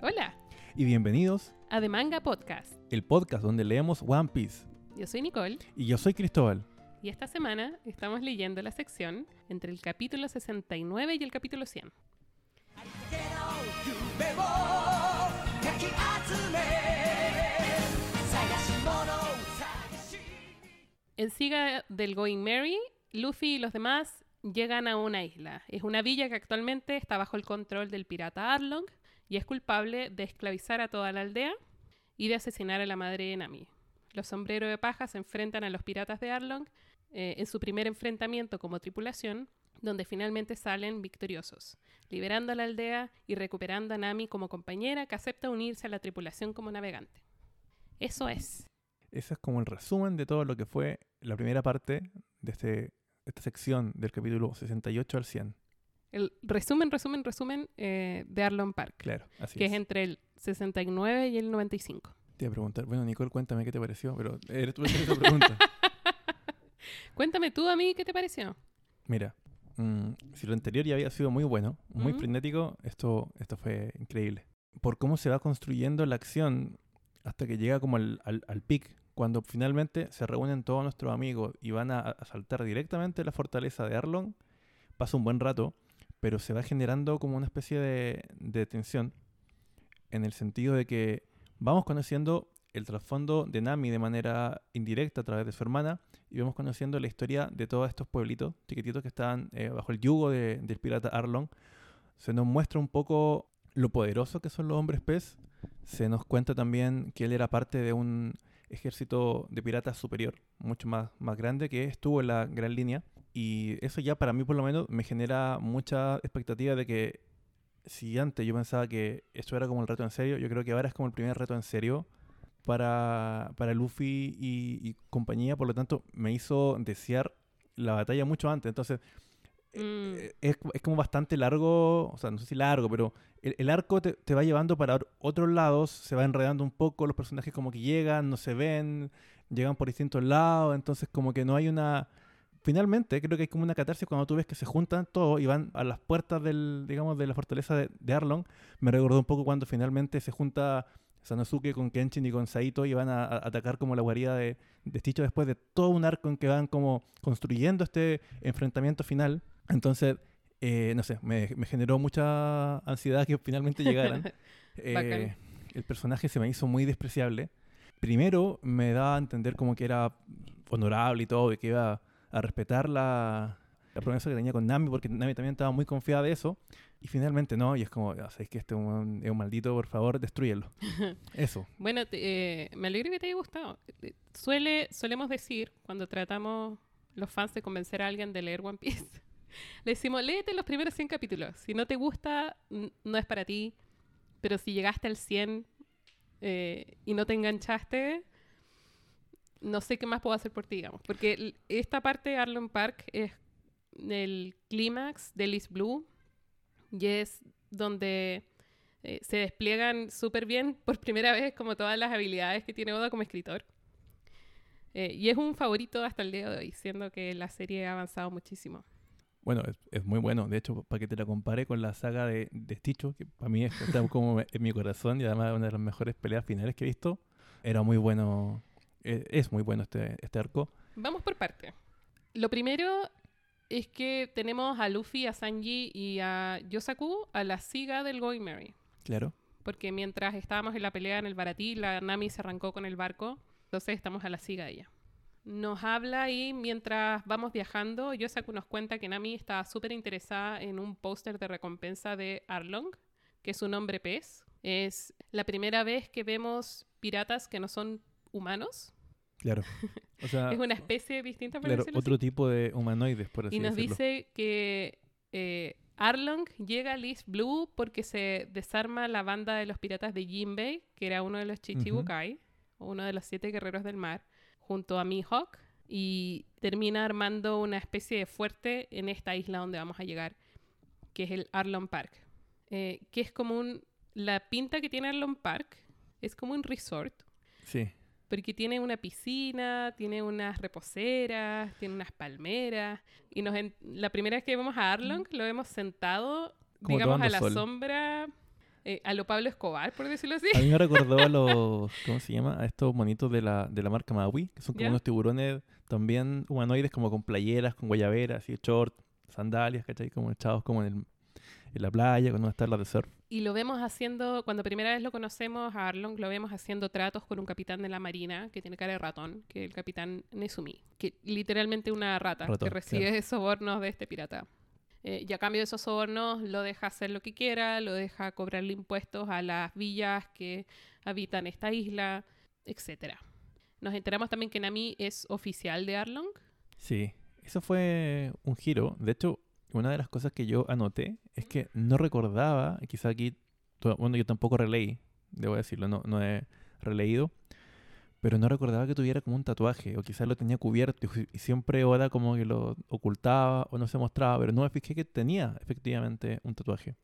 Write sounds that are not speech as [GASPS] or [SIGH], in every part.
Hola. Y bienvenidos a The Manga Podcast, el podcast donde leemos One Piece. Yo soy Nicole. Y yo soy Cristóbal. Y esta semana estamos leyendo la sección entre el capítulo 69 y el capítulo 100. En siga del Going Merry, Luffy y los demás llegan a una isla. Es una villa que actualmente está bajo el control del pirata Arlong, y es culpable de esclavizar a toda la aldea y de asesinar a la madre de Nami. Los sombreros de paja se enfrentan a los piratas de Arlong eh, en su primer enfrentamiento como tripulación, donde finalmente salen victoriosos, liberando a la aldea y recuperando a Nami como compañera que acepta unirse a la tripulación como navegante. Eso es. Ese es como el resumen de todo lo que fue la primera parte de este, esta sección del capítulo 68 al 100. El resumen, resumen, resumen eh, de Arlong Park, Claro, así que es. es entre el 69 y el 95. Te iba a preguntar, bueno, Nicole, cuéntame qué te pareció, pero eres tú esa pregunta. [LAUGHS] Cuéntame tú a mí qué te pareció. Mira, mm, si lo anterior ya había sido muy bueno, muy Ujú. frenético, esto, esto fue increíble. Por cómo se va construyendo la acción hasta que llega como al, al, al pic, cuando finalmente se reúnen todos nuestros amigos y van a, a saltar directamente la fortaleza de Arlong, pasa un buen rato, pero se va generando como una especie de, tensión en el sentido de que vamos conociendo el trasfondo de Nami de manera indirecta a través de su hermana y vamos conociendo la historia de todos estos pueblitos chiquititos que estaban eh, bajo el yugo de- del pirata Arlong. Se nos muestra un poco lo poderoso que son los hombres pez. Se nos cuenta también que él era parte de un ejército de piratas superior, mucho más grande, que estuvo en la gran línea. Y eso ya para mí por lo menos me genera mucha expectativa de que si antes yo pensaba que esto era como el reto en serio, yo creo que ahora es como el primer reto en serio para, para Luffy y, y compañía, por lo tanto me hizo desear la batalla mucho antes. Entonces, Mm. eh, es, es como bastante largo, o sea, no sé si largo, pero el, el arco te, te va llevando para otros lados, se va enredando un poco, los personajes como que llegan, no se ven, llegan por distintos lados, entonces como que no hay una... Finalmente, creo que hay como una catarsis cuando tú ves que se juntan todos y van a las puertas del, digamos, de la fortaleza de, de Arlong. Me recordó un poco cuando finalmente se junta Sanosuke con Kenshin y con Saito y van a, a atacar como la guarida de, de después de todo un arco en que van como construyendo este enfrentamiento final. Entonces, eh, no sé, me, me generó mucha ansiedad que finalmente llegaran. [LAUGHS] Eh, el personaje se me hizo muy despreciable. Primero me da a entender como que era honorable y todo, y que iba a respetar la, la promesa que tenía con Nami, porque Nami también estaba muy confiada de eso. Y finalmente no, y es como, ya sabéis que este es un, es un maldito, por favor, destruyelo. [LAUGHS] Eso. Bueno, te- eh, me alegro que te haya gustado. Eh, Suele, solemos decir, cuando tratamos los fans de convencer a alguien de leer One Piece, [LAUGHS] le decimos, léete los primeros 100 capítulos. Si no te gusta, no es para ti. Pero si llegaste al 100 eh, y no te enganchaste, no sé qué más puedo hacer por ti, digamos. Porque esta parte de Arlong Park es el clímax de Liz Blue y es donde eh, se despliegan súper bien por primera vez como todas las habilidades que tiene Oda como escritor. Eh, y es un favorito hasta el día de hoy, siendo que la serie ha avanzado muchísimo. Bueno, es, muy bueno. De hecho, para que te la compare con la saga de, de Stitcho, que para mí es- está como [LAUGHS] en mi corazón y además una de las mejores peleas finales que he visto, era muy bueno. Eh, es muy bueno este, este arco. Vamos por parte. Lo primero es que tenemos a Luffy, a Sanji y a Yosaku a la siga del Going Merry. Claro. Porque mientras estábamos en la pelea en el Baratí, la Nami se arrancó con el barco. Entonces estamos a la siga de ella. Nos habla y mientras vamos viajando, Yosaku nos cuenta que Nami está súper interesada en un póster de recompensa de Arlong, que es un hombre pez. Es la primera vez que vemos piratas que no son humanos. Claro. O sea, [LAUGHS] es una especie distinta, por claro, así. otro tipo de humanoides, por así Y nos decirlo. dice que eh, Arlong llega a Liz Blue porque se desarma la banda de los piratas de Jinbei, que era uno de los Chichibukai, o uno de los siete guerreros del mar, junto a Mihawk, y termina armando una especie de fuerte en esta isla donde vamos a llegar, que es el Arlong Park. Eh, que es como un... La pinta que tiene Arlong Park es como un resort, Sí. Porque tiene una piscina, tiene unas reposeras, tiene unas palmeras. Y nos en- la primera vez que vemos a Arlong, lo vemos sentado, Como digamos, a la sol. sombra eh, a lo Pablo Escobar, por decirlo así. A mí me recordó a [LAUGHS] los, ¿cómo se llama? A estos monitos de la, de la marca Maui, que son como ¿Ya? unos tiburones también humanoides, como con playeras, con guayaberas, y short, sandalias, ¿cachai? Como echados como en, el- en la playa, con unas tablas de surf. Y lo vemos haciendo, cuando primera vez lo conocemos a Arlong, lo vemos haciendo tratos con un capitán de la marina que tiene cara de ratón, que es el capitán Nezumi, que literalmente una rata Ratón, que recibe sobornos de este pirata. Eh, y a cambio de esos sobornos lo deja hacer lo que quiera, lo deja cobrarle impuestos a las villas que habitan esta isla, etc. Nos enteramos también que Nami es oficial de Arlong. Sí, eso fue un giro. De hecho, una de las cosas que yo anoté es que no recordaba, quizá aquí, bueno, yo tampoco releí, debo decirlo, no, no he releído, pero no recordaba que tuviera como un tatuaje, o quizás lo tenía cubierto, y, siempre Oda como que lo ocultaba o no se mostraba, pero no me fijé que tenía efectivamente un tatuaje.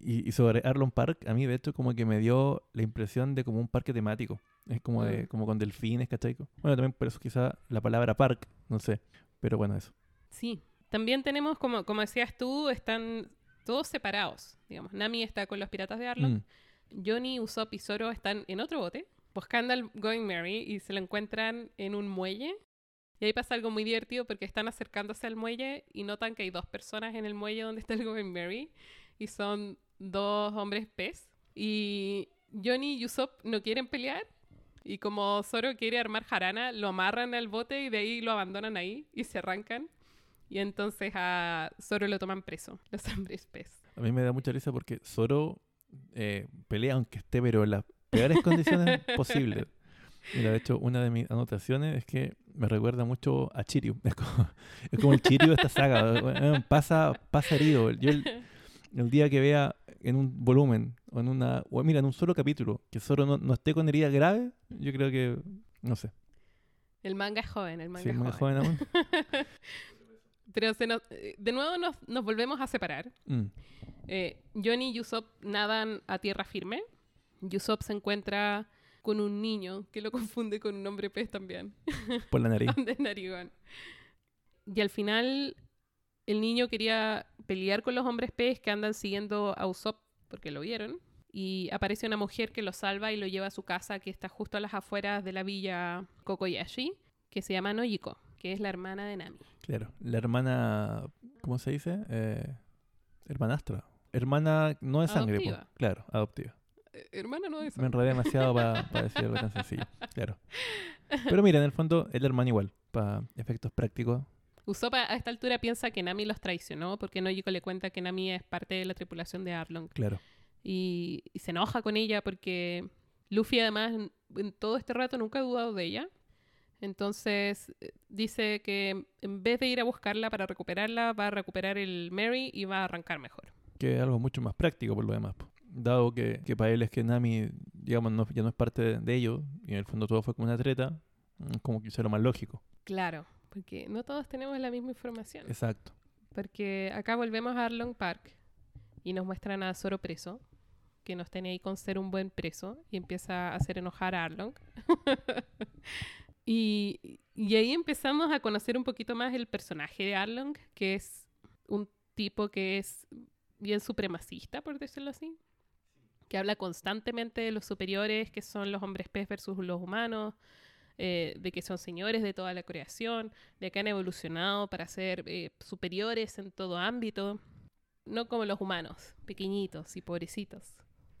Y, y sobre Arlon Park, a mí de hecho como que me dio la impresión de como un parque temático. Es como de Mm. como con delfines, ¿cachai? Bueno, también por eso quizá la palabra park, no sé. Pero bueno, eso. Sí. También tenemos, como, como decías tú, están todos separados. Digamos, Nami está con los piratas de Arlong. Mm, Johnny, Usopp y Zoro están en otro bote buscando al Going Merry y se lo encuentran en un muelle. Y ahí pasa algo muy divertido porque están acercándose al muelle y notan que hay dos personas en el muelle donde está el Going Merry y son dos hombres pez. Y Johnny y Usopp no quieren pelear y como Zoro quiere armar jarana, lo amarran al bote y de ahí lo abandonan ahí y se arrancan. Y entonces a Zoro lo toman preso, [LAUGHS] los hombres pez. A mí me da mucha risa porque Zoro eh, pelea aunque esté, pero en las peores condiciones [LAUGHS] posibles. Mira, de hecho, una de mis anotaciones es que me recuerda mucho a Chiryu. [LAUGHS] Es como, es como el Chiryu de esta saga. Pasa, pasa herido. Yo el, el día que vea en un volumen o en una o mira en un solo capítulo que Zoro no, no esté con herida grave yo creo que no sé El manga es joven, el manga es es más joven. joven aún Pero se nos- eh, de nuevo nos, nos volvemos a separar. Mm, Eh, Johnny y Usopp nadan a tierra firme. Usopp se encuentra con un niño que lo [LAUGHS] confunde con un hombre pez también, [LAUGHS] por la nariz [LAUGHS] de narigón. Y al final el niño quería pelear con los hombres pez que andan siguiendo a Usopp porque lo vieron. Y aparece una mujer que lo salva y lo lleva a su casa que está justo a las afueras de la villa Kokoyashi, que se llama Nojiko, que es la hermana de Nami. claro la hermana cómo se dice Eh, hermanastra hermana no de sangre. Adoptiva. claro adoptiva Eh, hermana no es me enredé demasiado para decir algo tan sencillo claro pero mira en el fondo es la hermana igual para efectos prácticos Usopp a esta altura piensa que Nami los traicionó porque Nojiko le cuenta que Nami es parte de la tripulación de Arlong claro y, y se enoja con ella porque Luffy además en todo este rato nunca ha dudado de ella. Entonces eh, dice que en vez de ir a buscarla para recuperarla, va a recuperar el Mary y va a arrancar mejor. que es algo mucho más práctico por lo demás. Dado que, que para él es que Nami, digamos, no- ya no es parte de, de ellos, y en el fondo todo fue como una treta, mm, como que eso lo más lógico. Claro, porque no todos tenemos la misma información. Exacto. Porque acá volvemos a Arlong Park y nos muestran a Zoro preso, que nos tiene ahí con ser un buen preso y empieza a hacer enojar a Arlong. [LAUGHS] y, y ahí empezamos a conocer un poquito más el personaje de Arlong, que es un tipo que es bien supremacista, por decirlo así, que habla constantemente de los superiores, que son los hombres pez versus los humanos, eh, de que son señores de toda la creación, de que han evolucionado para ser eh, superiores en todo ámbito, no como los humanos, pequeñitos y pobrecitos.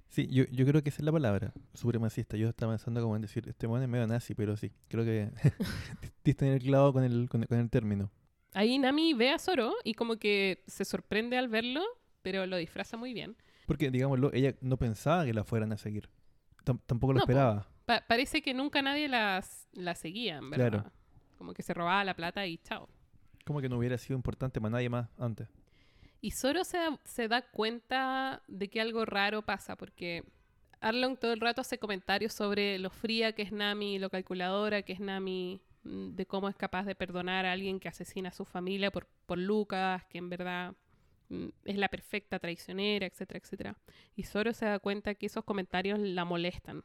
Sí, yo, yo creo que esa es la palabra, supremacista. Yo estaba pensando como en decir, este mono es medio nazi, pero sí, creo que [LAUGHS] diste en el clavo con el, con, con el término. Ahí Nami ve a Zoro y como que se sorprende al verlo, pero lo disfraza muy bien. Porque, digámoslo, ella no pensaba que la fueran a seguir. Tam- tampoco lo No, esperaba. Pa- parece que nunca nadie las, la seguía, ¿verdad? Claro. Como que se robaba la plata y chao. Como que no hubiera sido importante para nadie más antes. Y Zoro se da, se da cuenta de que algo raro pasa, porque Arlong todo el rato hace comentarios sobre lo fría que es Nami, lo calculadora que es Nami, mm, de cómo es capaz de perdonar a alguien que asesina a su familia por, por Lucas, que en verdad mm, es la perfecta traicionera, etcétera, etcétera. Y Zoro se da cuenta que esos comentarios la molestan.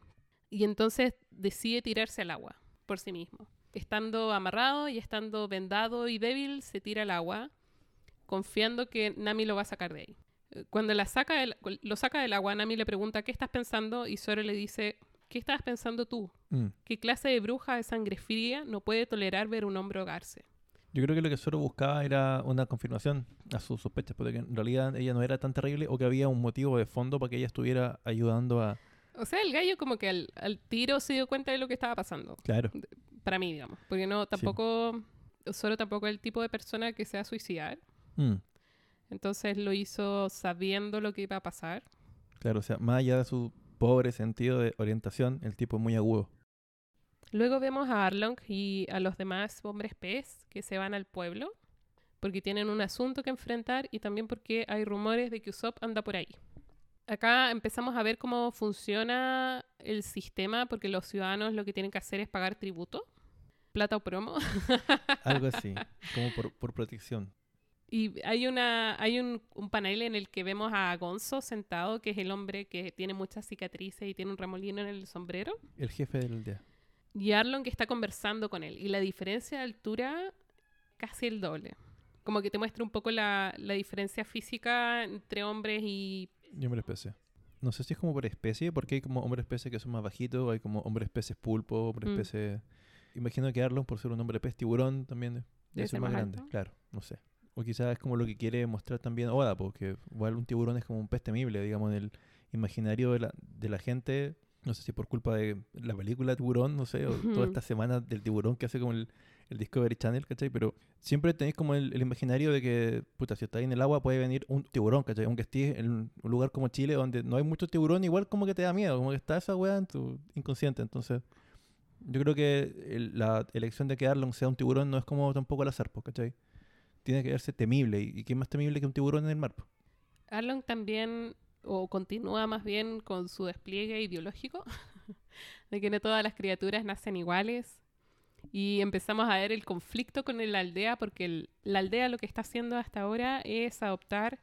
Y entonces decide tirarse al agua por sí mismo. Estando amarrado y estando vendado y débil, se tira al agua confiando que Nami lo va a sacar de ahí. cuando la saca del- lo saca del agua, Nami le pregunta, ¿qué estás pensando? Y Zoro le dice, ¿qué estabas pensando tú? Mm. ¿Qué clase de bruja de sangre fría no puede tolerar ver un hombre ahogarse? Yo creo que lo que Zoro buscaba era una confirmación a sus sospechas, porque en realidad ella no era tan terrible o que había un motivo de fondo para que ella estuviera ayudando a... O sea, el gallo como que al, al tiro se dio cuenta de lo que estaba pasando. Claro. Para mí, digamos. Porque no, tampoco... Zoro tampoco es el tipo de persona que se va a suicidar. Mm. Entonces lo hizo sabiendo lo que iba a pasar. Claro, o sea, más allá de su pobre sentido de orientación, el tipo es muy agudo. Luego vemos a Arlong y a los demás hombres pez que se van al pueblo porque tienen un asunto que enfrentar y también porque hay rumores de que Usopp anda por ahí. Acá empezamos a ver cómo funciona el sistema porque los ciudadanos lo que tienen que hacer es pagar tributo, plata o promo. Algo así, [LAUGHS] como por, por protección. Y hay, una, hay un, un panel en el que vemos a Gonzo sentado, que es el hombre que tiene muchas cicatrices y tiene un remolino en el sombrero. El jefe del aldea. Y Arlong que está conversando con él. Y la diferencia de altura, casi el doble. Como que te muestra un poco la, la diferencia física entre hombres y... Y hombre especie. No sé si es como por especie, porque hay como hombres especie que son más bajitos, hay como hombres peces pulpo, hombres Mm. peces... Imagino que Arlon, por ser un hombre pez tiburón, también debe Debe ser ser más más grande. Claro, no sé. O quizás es como lo que quiere mostrar también Oda, porque igual un tiburón es como un pez temible, digamos, en el imaginario de la, de la gente. No sé si por culpa de la película Tiburón, no sé, o toda Ujú. esta semana del tiburón que hace como el, el Discovery Channel, ¿cachai? Pero siempre tenéis como el, el imaginario de que, puta, si estáis en el agua puede venir un tiburón, ¿cachai? Aunque estés en un lugar como Chile donde no hay mucho tiburón, igual como que te da miedo, como que está esa weá en tu inconsciente. Entonces, yo creo que el- la elección de que Arlong sea un tiburón no es como tampoco al azar, ¿cachai? Tiene que verse temible. ¿Y, qué más temible que un tiburón en el mar? Arlong también, o continúa más bien con su despliegue ideológico, [LAUGHS] de que no todas las criaturas nacen iguales. Y empezamos a ver el conflicto con la aldea, porque el- la aldea lo que está haciendo hasta ahora es adoptar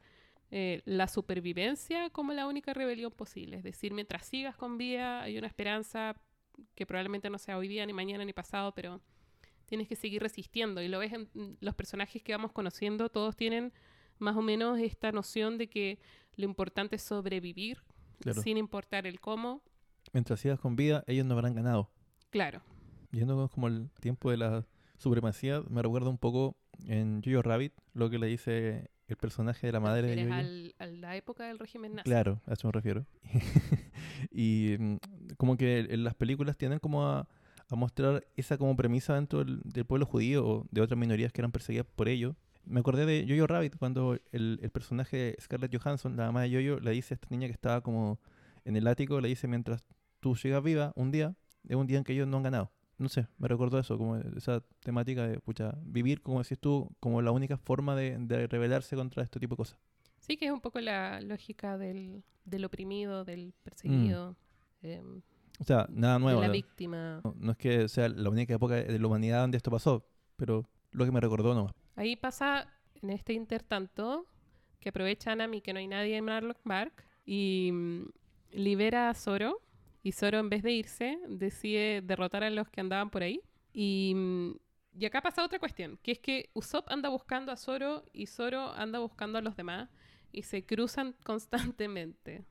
eh, la supervivencia como la única rebelión posible. Es decir, mientras sigas con vida, hay una esperanza que probablemente no sea hoy día, ni mañana, ni pasado, pero tienes que seguir resistiendo. Y lo ves en los personajes que vamos conociendo, todos tienen más o menos esta noción de que lo importante es sobrevivir Claro. sin importar el cómo. Mientras sigas con vida, ellos no habrán ganado. Claro. Yendo como el tiempo de la supremacía, me recuerda un poco en Jojo Rabbit, lo que le dice el personaje de la madre de al- a la época del régimen nazi. Claro, a eso me refiero. [LAUGHS] y mm, como que en las películas tienden como a, a mostrar esa como premisa dentro del, del pueblo judío o de otras minorías que eran perseguidas por ello. Me acordé de Jojo Rabbit cuando el, el personaje de Scarlett Johansson, la mamá de Jojo, le dice a esta niña que estaba como en el ático, le dice mientras tú llegas viva un día, es un día en que ellos no han ganado. No sé, me recordó eso, como esa temática de, pucha, vivir, como decís tú, como la única forma de, de rebelarse contra este tipo de cosas. Sí, que es un poco la lógica del, del oprimido, del perseguido, Mm. em, O sea, nada de nuevo. la ¿no? víctima. No, no es que sea la única época de la humanidad donde esto pasó, pero lo que me recordó nomás. Ahí pasa en este intertanto que aprovecha a Nami que no hay nadie en Marlock Park y mm, libera a Zoro. Y Zoro, en vez de irse, decide derrotar a los que andaban por ahí. Y, mm, y acá pasa otra cuestión, que es que Usopp anda buscando a Zoro y Zoro anda buscando a los demás y se cruzan [LAUGHS] constantemente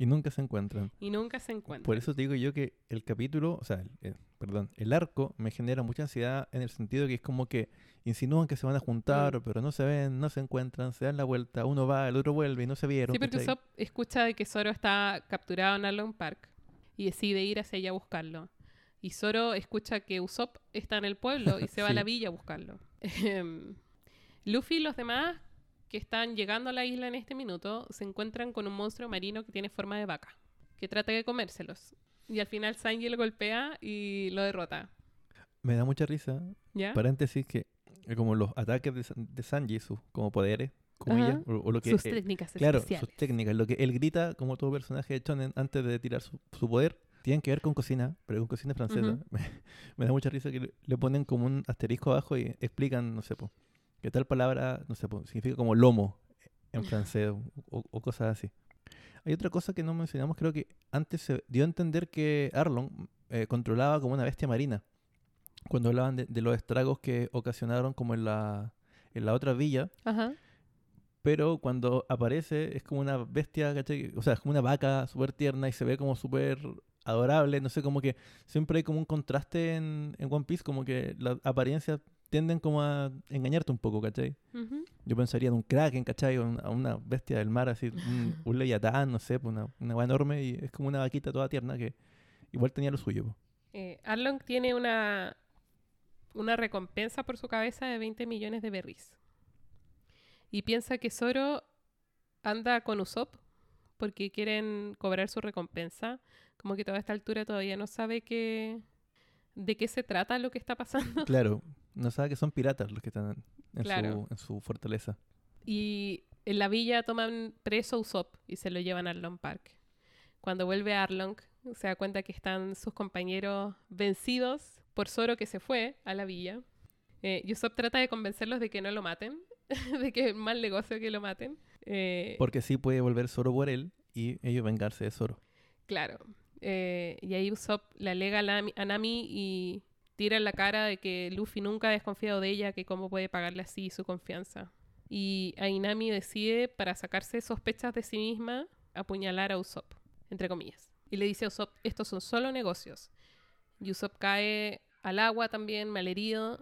Y nunca se encuentran. y nunca se encuentran. Por eso te digo yo que el capítulo, o sea, el- perdón, el arco me genera mucha ansiedad en el sentido que es como que insinúan que se van a juntar, Mm. pero no se ven, no se encuentran, se dan la vuelta, uno va, el otro vuelve y no se vieron. Sí, porque. Usopp escucha de que Zoro está capturado en Arlong Park y decide ir hacia allá a buscarlo. Y Zoro escucha que Usopp está en el pueblo y se va a [LAUGHS] la villa a buscarlo. [LAUGHS] Em, Luffy y los demás que están llegando a la isla en este minuto se encuentran con un monstruo marino que tiene forma de vaca, que trata de comérselos. Y al final Sanji lo golpea y lo derrota. Me da mucha risa, ¿Ya? paréntesis, que eh, como los ataques de, San- de Sanji, sus como poderes, comillas, o, o lo que... Sus eh, técnicas Claro, especiales. sus técnicas. Lo que él grita, como todo personaje de Shonen, antes de tirar su, su poder, tienen que ver con cocina, pero con cocina francesa. Ujú. me, [LAUGHS] me da mucha risa que le, le ponen como un asterisco abajo y explican, no sé, po, que tal palabra, no sé, po, significa como lomo en francés o, cosas así. Hay otra cosa que no mencionamos, creo que antes se dio a entender que Arlong eh, controlaba como una bestia marina. Cuando hablaban de, de los estragos que ocasionaron como en la, en la otra villa, Ajá. pero cuando aparece es como una bestia, ¿cachai? O sea, es como una vaca súper tierna y se ve como súper adorable. No sé, como que siempre hay como un contraste en, en One Piece, como que las apariencias tienden como a engañarte un poco, ¿cachai? Yo pensaría en un kraken, ¿cachai? A una bestia del mar, así, un, [LAUGHS] un leviatán, no sé, pues una, una enorme y es como una vaquita toda tierna que igual tenía lo suyo. Eh, Arlong tiene una, una recompensa por su cabeza de 20 millones de berries. Y piensa que Zoro anda con Usopp porque quieren cobrar su recompensa. Como que toda esta altura todavía no sabe que, de qué se trata lo que está pasando. Claro, no sabe que son piratas los que están en, Claro. su, en su fortaleza. Y en la villa toman preso a Usopp y se lo llevan a Arlong Park. Cuando vuelve Arlong, se da cuenta que están sus compañeros vencidos por Zoro que se fue a la villa. Eh, y Usopp trata de convencerlos de que no lo maten, [LAUGHS] de que es mal negocio que lo maten. Eh, Porque sí puede volver Zoro por él y ellos vengarse de Zoro. Claro. Eh, y ahí Usopp le alega a Nami, y tira en la cara de que Luffy nunca ha desconfiado de ella, que cómo puede pagarle así su confianza. Y ahí Nami decide, para sacarse sospechas de sí misma, apuñalar a Usopp, entre comillas. Y le dice a Usopp, estos son solo negocios. Y Usopp cae al agua también, malherido,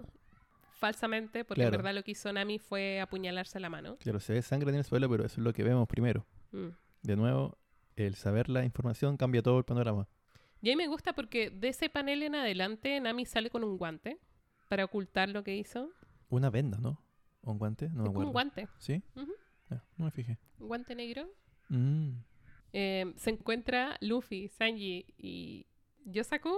falsamente, porque en Claro. verdad lo que hizo Nami fue apuñalarse la mano. Claro, se ve sangre en el suelo, pero eso es lo que vemos primero. Mm. De nuevo, el saber la información cambia todo el panorama. Y ahí me gusta porque de ese panel en adelante Nami sale con un guante para ocultar lo que hizo. Una venda, ¿no? ¿O un guante? No me Es como acuerdo. un guante, ¿Sí? No me fijé. un guante negro. Mm, Eh, se encuentra Luffy, Sanji y Yosaku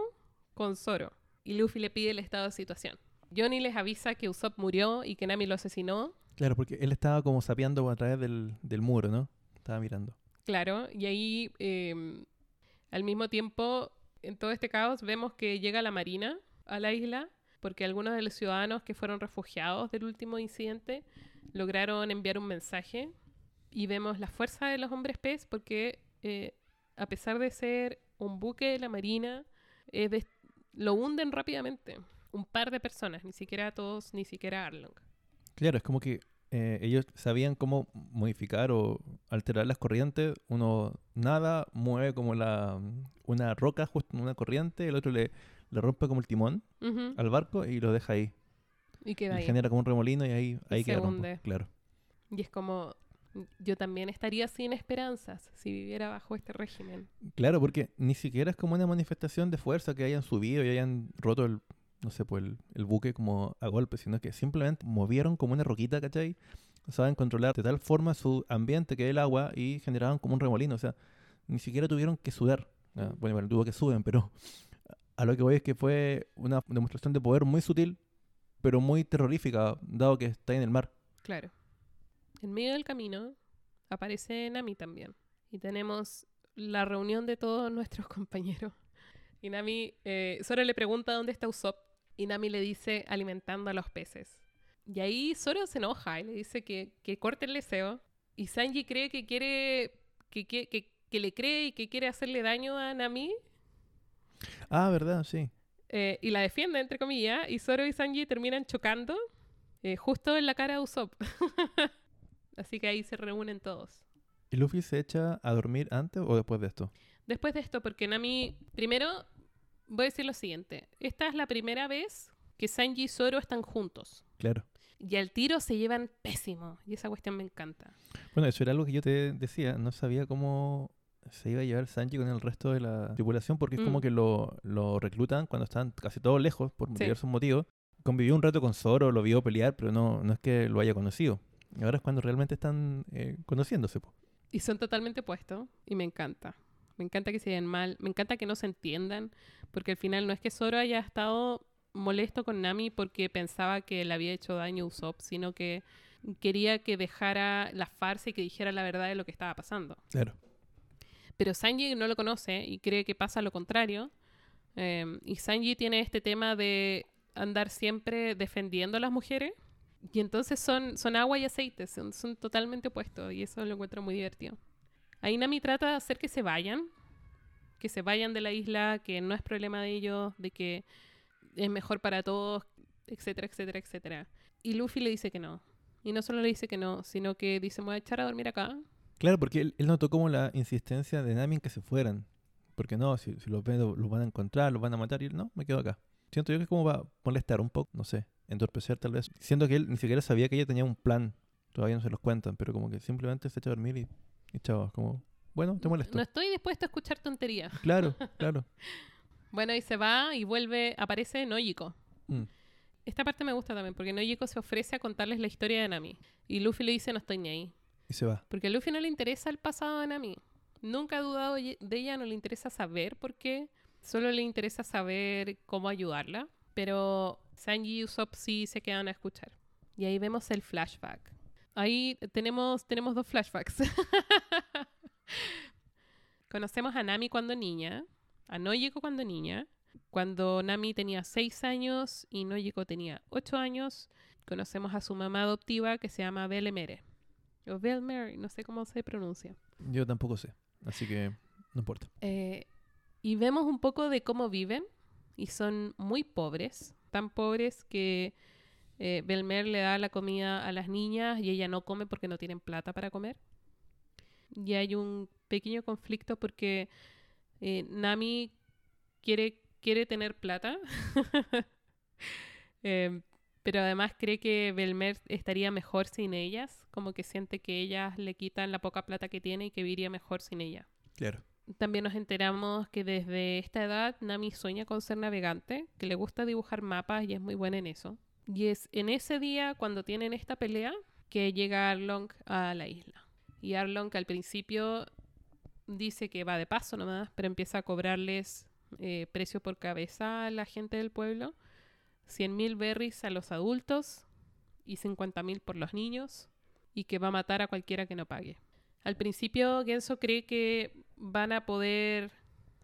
con Zoro. Y Luffy le pide el estado de situación. Johnny les avisa que Usopp murió y que Nami lo asesinó. Claro, porque él estaba como sapeando a través del, del muro, ¿no? Estaba mirando. Claro, y ahí eh, al mismo tiempo, en todo este caos, vemos que llega la Marina a la isla porque algunos de los ciudadanos que fueron refugiados del último incidente lograron enviar un mensaje y vemos la fuerza de los hombres pez porque eh, a pesar de ser un buque de la Marina, de- lo hunden rápidamente. Un par de personas, ni siquiera todos, ni siquiera Arlong. Claro, es como que eh, ellos sabían cómo modificar o alterar las corrientes. Uno nada, mueve como la una roca justo en una corriente, el otro le, le rompe como el timón al barco y lo deja ahí. Y queda Y ahí. genera como un remolino y ahí, Y ahí po, hunde. Claro. Y es como, yo también estaría sin esperanzas si viviera bajo este régimen. Claro, porque ni siquiera es como una manifestación de fuerza que hayan subido y hayan roto el, no sé, pues el, el buque como a golpe, sino que simplemente movieron como una roquita, ¿cachai? Saben controlar de tal forma su ambiente que el agua y generaban como un remolino, o sea, ni siquiera tuvieron que sudar. Ah, Mm. bueno, bueno, tuvo que suben, pero a lo que voy es que fue una demostración de poder muy sutil, pero muy terrorífica, dado que está en el mar. Claro. En medio del camino aparece Nami también. Y tenemos la reunión de todos nuestros [LAUGHS] compañeros. Y Nami, eh, Zoro le pregunta dónde está Usopp. Y Nami le dice alimentando a los peces. Y ahí Zoro se enoja y le dice que, que corte el deseo. Y Sanji cree que quiere, que, que, que, le cree y que quiere hacerle daño a Nami. Ah, ¿verdad? Sí. eh, y la defiende, entre comillas. Y Zoro y Sanji terminan chocando eh, justo en la cara de Usopp. [LAUGHS] Así que ahí se reúnen todos. ¿Y Luffy se echa a dormir antes o después de esto? Después de esto, porque Nami, primero voy a decir lo siguiente. Esta es la primera vez que Sanji y Zoro están juntos. Claro. Y al tiro se llevan pésimo. Y esa cuestión me encanta. Bueno, eso era algo que yo te decía. No sabía cómo se iba a llevar Sanji con el resto de la tripulación porque es como Mm. que lo, lo reclutan cuando están casi todos lejos por Sí. diversos motivos. Convivió un rato con Zoro, lo vio pelear, pero no, no es que lo haya conocido. Y ahora es cuando realmente están eh, conociéndose. po. Y son totalmente opuestos. Y me encanta. Me encanta que se den mal. Me encanta que no se entiendan. Porque al final no es que Zoro haya estado molesto con Nami porque pensaba que le había hecho daño a Usopp, sino que quería que dejara la farsa y que dijera la verdad de lo que estaba pasando. Claro. Pero Sanji no lo conoce y cree que pasa lo contrario. Eh, y Sanji tiene este tema de andar siempre defendiendo a las mujeres. Y entonces son, son agua y aceite, son, son totalmente opuestos. Y eso lo encuentro muy divertido. Ahí Nami trata de hacer que se vayan. Que se vayan de la isla, que no es problema de ellos, de que es mejor para todos, etcétera, etcétera, etcétera. Y Luffy le dice que no. Y no solo le dice que no, sino que dice, me voy a echar a dormir acá. Claro, porque él, notó como la insistencia de Nami en que se fueran. Porque no, si, los ven, los van a encontrar, los van a matar, y él no, me quedo acá. Siento yo que es como va a molestar un poco, no sé, entorpecer tal vez. Siento que él ni siquiera sabía que ella tenía un plan. Todavía no se los cuentan, pero como que simplemente se echa a dormir y, y chao. es Como, bueno, te molesto. No estoy dispuesto a escuchar tonterías. Claro, [LAUGHS] claro. Bueno, y se va y vuelve, aparece Nojiko. Mm. Esta parte me gusta también, porque Nojiko se ofrece a contarles la historia de Nami. Y Luffy le dice, no estoy ni ahí. Y se va. Porque a Luffy no le interesa el pasado de Nami. Nunca ha dudado de ella, no le interesa saber por qué. Solo le interesa saber cómo ayudarla. Pero Sanji y Usopp sí se quedan a escuchar. Y ahí vemos el flashback. Ahí tenemos, tenemos dos flashbacks. [LAUGHS] Conocemos a Nami cuando niña, a Nojiko cuando niña, cuando Nami tenía 6 años y Nojiko tenía 8 años. Conocemos a su mamá adoptiva que se llama Belemere. O Belmer, no sé cómo se pronuncia. Yo tampoco sé, así que no importa. Eh, y vemos un poco de cómo viven y son muy pobres, tan pobres que eh, Belmer le da la comida a las niñas y ella no come porque no tienen plata para comer. Y hay un pequeño conflicto porque eh, Nami quiere, quiere tener plata, [LAUGHS] Eh, pero además cree que Belmer estaría mejor sin ellas, como que siente que ellas le quitan la poca plata que tiene y que viviría mejor sin ella. Claro. También nos enteramos que desde esta edad Nami sueña con ser navegante, que le gusta dibujar mapas y es muy buena en eso. Y es en ese día, cuando tienen esta pelea, que llega Arlong a la isla. Y Arlong al principio dice que va de paso nomás, pero empieza a cobrarles eh, precio por cabeza a la gente del pueblo. 100.000 berries a los adultos y 50.000 por los niños. Y que va a matar a cualquiera que no pague. Al principio Genso cree que van a poder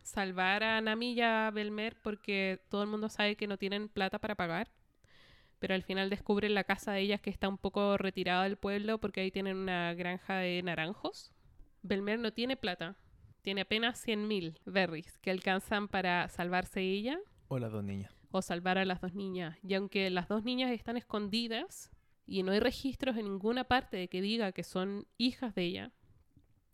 salvar a Nami y a Belmer porque todo el mundo sabe que no tienen plata para pagar. Pero al final descubren la casa de ellas que está un poco retirada del pueblo porque ahí tienen una granja de naranjos. Belmer no tiene plata. Tiene apenas 100.000 berries que alcanzan para salvarse ella O las dos niñas. o salvar a las dos niñas. Y aunque las dos niñas están escondidas y no hay registros en ninguna parte de que diga que son hijas de ella,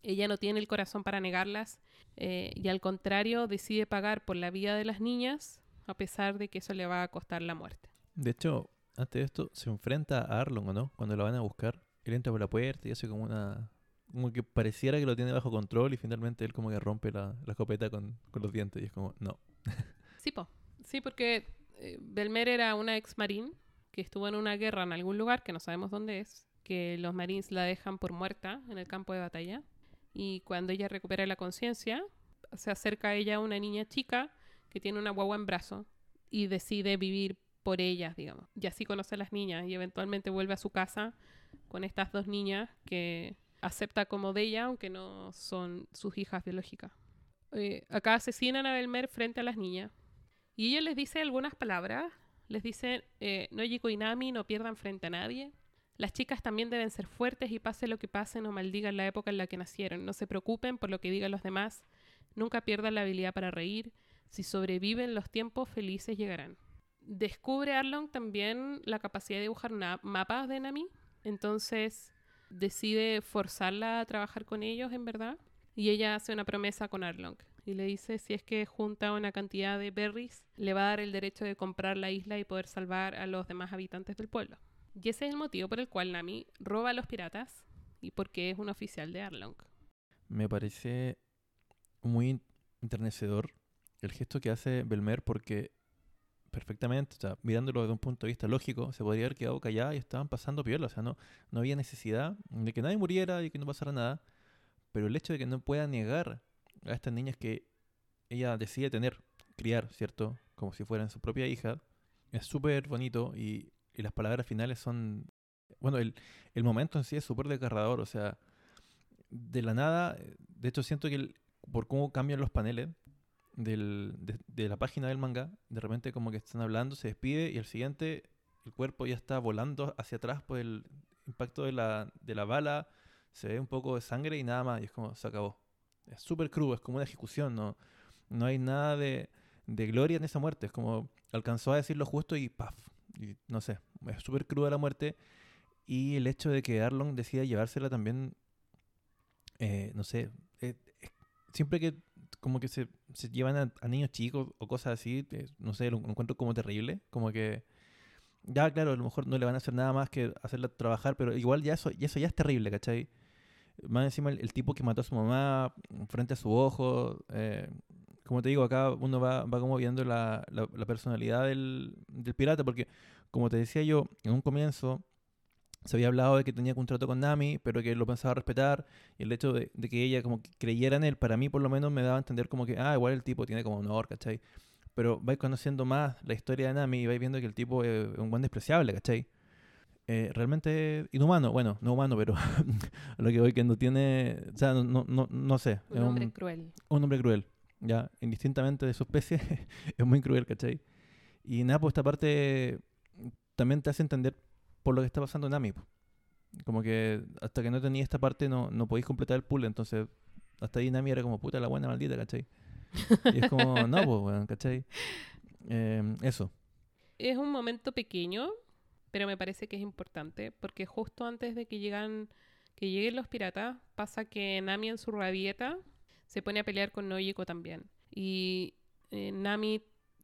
ella no tiene el corazón para negarlas eh, y al contrario decide pagar por la vida de las niñas a pesar de que eso le va a costar la muerte. De hecho, antes de esto, se enfrenta a Arlong, ¿o no? Cuando la van a buscar. Él entra por la puerta y hace como una... Como que pareciera que lo tiene bajo control y finalmente él como que rompe la, la escopeta con, con los dientes y es como, no. [LAUGHS] Sí, po. Sí, porque eh, Belmer era una ex marín que estuvo en una guerra en algún lugar que no sabemos dónde es, que los marines la dejan por muerta en el campo de batalla. Y cuando ella recupera la conciencia, se acerca a ella una niña chica que tiene una guagua en brazo y decide vivir por ellas, digamos. Y así conoce a las niñas y eventualmente vuelve a su casa con estas dos niñas que acepta como de ella, aunque no son sus hijas biológicas. Eh, acá asesinan a Belmer frente a las niñas y ella les dice algunas palabras. Les dice, eh, Nojiko y Nami no pierdan frente a nadie. Las chicas también deben ser fuertes y pase lo que pase, no maldigan la época en la que nacieron. No se preocupen por lo que digan los demás. Nunca pierdan la habilidad para reír. Si sobreviven los tiempos felices llegarán. Descubre Arlong también la capacidad de dibujar mapas de Nami. Entonces decide forzarla a trabajar con ellos, en verdad. Y ella hace una promesa con Arlong y le dice si es que junta una cantidad de berries, le va a dar el derecho de comprar la isla y poder salvar a los demás habitantes del pueblo. Y ese es el motivo por el cual Nami roba a los piratas y porque es un oficial de Arlong. Me parece muy enternecedor el gesto que hace Belmer porque perfectamente, o mirándolo desde un punto de vista lógico, se podría haber quedado callada y estaban pasando piola, o sea, no, no había necesidad de que nadie muriera y que no pasara nada, pero el hecho de que no pueda negar a estas niñas que ella decide tener, criar, ¿cierto? Como si fueran su propia hija, es súper bonito y, las palabras finales son, bueno, el, el momento en sí es súper desgarrador, o sea, de la nada, de hecho siento que por cómo cambian los paneles del- de, la página del manga, de repente como que están hablando, se despide y al siguiente el cuerpo ya está volando hacia atrás por el impacto de la, de la bala, se ve un poco de sangre y nada más, y es como se acabó. Es súper crudo, es como una ejecución, no, no hay nada de, de gloria en esa muerte, es como alcanzó a decir lo justo y paf, y no sé, es súper cruda la muerte Y el hecho de que Arlong decida llevársela también, eh, no sé, eh, siempre que como que se, se llevan a, a niños chicos o cosas así, no sé, lo encuentro como terrible, como que ya, claro, a lo mejor no le van a hacer nada más que hacerla trabajar, pero igual ya eso, ya eso ya es terrible, ¿cachai? Más encima el, el tipo que mató a su mamá frente a su ojo, eh, como te digo, acá uno va, va como viendo la, la- la personalidad del, del pirata, porque como te decía yo, en un comienzo se había hablado de que tenía contrato con Nami, pero que lo pensaba respetar, y el hecho de, de que ella como que creyera en él, para mí por lo menos me daba a entender como que, ah, igual el tipo tiene como honor, ¿cachai? Pero vais conociendo más la historia de Nami y vais viendo que el tipo es un buen despreciable, ¿cachai? Eh, realmente inhumano, bueno, no humano, pero [LAUGHS] lo que voy que no tiene, o sea, no, no, no, no sé, Un hombre un, cruel. un hombre cruel, ya, indistintamente de su especie, [LAUGHS] es muy cruel, ¿cachai? Y nada, pues esta parte también te hace entender por lo que está pasando en Nami. po. Como que hasta que no tenía esta parte no, no podéis completar el puzzle, entonces hasta ahí Nami era como puta la buena maldita, ¿cachai? Y es como, [LAUGHS] no, pues, weón, ¿cachai? Eh, eso. Es un momento pequeño, pero me parece que es importante, porque justo antes de que llegan, que lleguen los piratas, pasa que Nami en su rabieta se pone a pelear con Nojiko también. Y eh, Nami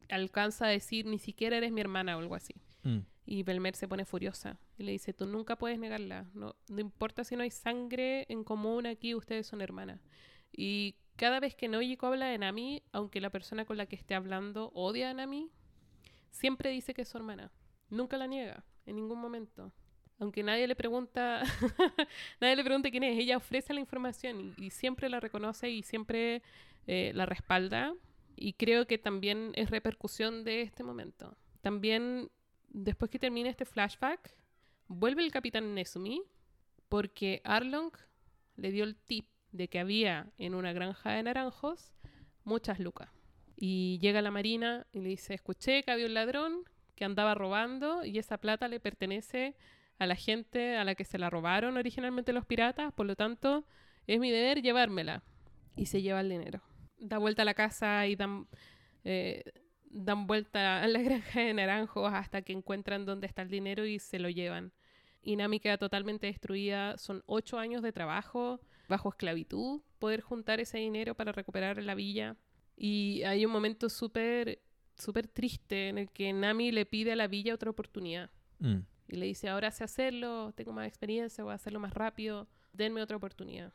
alcanza a decir, ni siquiera eres mi hermana o algo así. Mm, Y Belmer se pone furiosa y le dice, tú nunca puedes negarla. No, no importa si no hay sangre en común aquí, ustedes son hermanas. Y cada vez que Nojiko habla de Nami, aunque la persona con la que esté hablando odia a Nami, siempre dice que es su hermana. Nunca la niega, en ningún momento. Aunque nadie le pregunta, [LAUGHS] nadie le pregunta quién es, ella ofrece la información y, y siempre la reconoce y siempre eh, la respalda. Y creo que también es repercusión de este momento. También, después que termine este flashback, vuelve el capitán Nesumi porque Arlong le dio el tip de que había en una granja de naranjos muchas lucas. Y llega la marina y le dice, escuché que había un ladrón que andaba robando y esa plata le pertenece a la gente a la que se la robaron originalmente los piratas, por lo tanto es mi deber llevármela. Y se lleva el dinero. Da vuelta a la casa y dan, eh, dan vuelta a la granja de naranjos hasta que encuentran dónde está el dinero y se lo llevan. Y Nami queda totalmente destruida. Son ocho años de trabajo bajo esclavitud, poder juntar ese dinero para recuperar la villa. Y hay un momento súper súper triste en el que Nami le pide a la villa otra oportunidad. mm. Y le dice, ahora sé hacerlo, tengo más experiencia, voy a hacerlo más rápido, denme otra oportunidad.